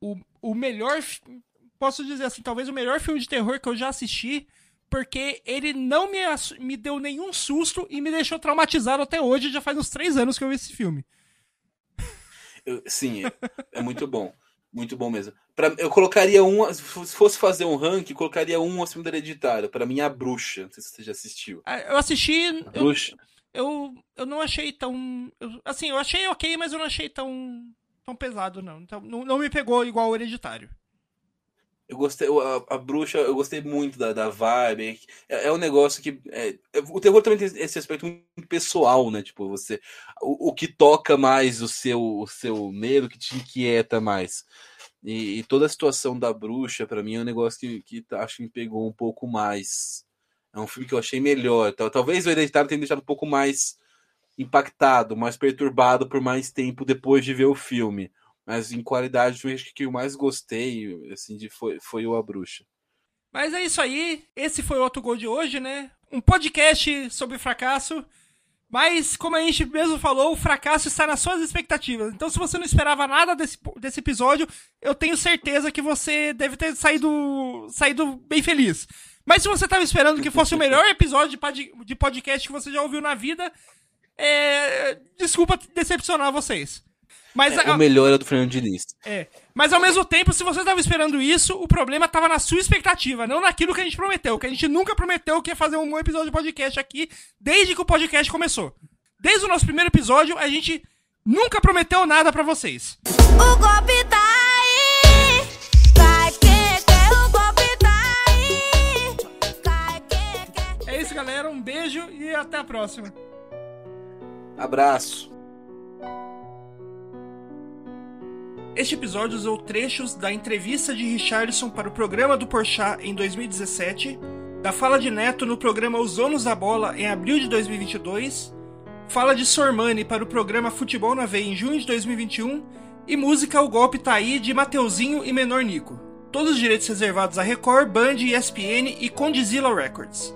S2: o. O melhor. Posso dizer assim, talvez o melhor filme de terror que eu já assisti, porque ele não me, me deu nenhum susto e me deixou traumatizado até hoje. Já faz uns três anos que eu vi esse filme.
S3: Eu- sim, é, é muito bom. Muito bom mesmo. Pra, eu colocaria um. Se fosse fazer um ranking, colocaria um acima do Hereditário. Pra mim, a bruxa. Não sei se você já assistiu.
S2: Ah, Eu assisti.
S3: A bruxa.
S2: eu, eu não achei tão. eu- assim, eu achei ok, mas eu não achei tão. tão pesado, não. Então, não, não me pegou igual o Hereditário.
S3: Eu gostei, a, a bruxa, eu gostei muito da, da vibe. É, é um negócio que. é- é- o terror também tem esse aspecto muito pessoal, né? Tipo, você. O, o que toca mais o seu, o seu medo, que te inquieta mais. E, e toda a situação da bruxa, pra mim, é um negócio que, que acho que me pegou um pouco mais. É um filme que eu achei melhor. Tal- Talvez o Hereditário tenha deixado um pouco mais impactado, mais perturbado por mais tempo depois de ver o filme. Mas em qualidade, eu acho que o mais gostei assim, de, foi, foi o A Bruxa.
S2: Mas é isso aí. Esse foi o outro gol de hoje, né? Um podcast sobre fracasso. Mas, como a gente mesmo falou, o fracasso está nas suas expectativas. Então, se você não esperava nada desse, desse episódio, eu tenho certeza que você deve ter saído, saído bem feliz. Mas se você estava esperando que fosse o melhor episódio de podcast que você já ouviu na vida, é... desculpa decepcionar vocês.
S3: Mas é, a... O melhor é do Fernando Diniz.
S2: É. Mas ao mesmo tempo, se você estava esperando isso, o problema estava na sua expectativa, não naquilo que a gente prometeu. Que a gente nunca prometeu que ia fazer um episódio de podcast aqui desde que o podcast começou. Desde o nosso primeiro episódio, a gente nunca prometeu nada para vocês. O golpe tá galera. Um beijo e até a próxima.
S3: Abraço.
S2: Este episódio usou trechos da entrevista de Richardson para o programa do Porchat em 2017, da fala de Neto no programa Os Donos da Bola em abril de 2022, fala de Sormani para o programa Futebol na Veia em junho de 2021 e música O Golpe Tá Aí de Mateuzinho e Menor Nico. Todos os direitos reservados a Record, Band, ESPN e Condizila Records.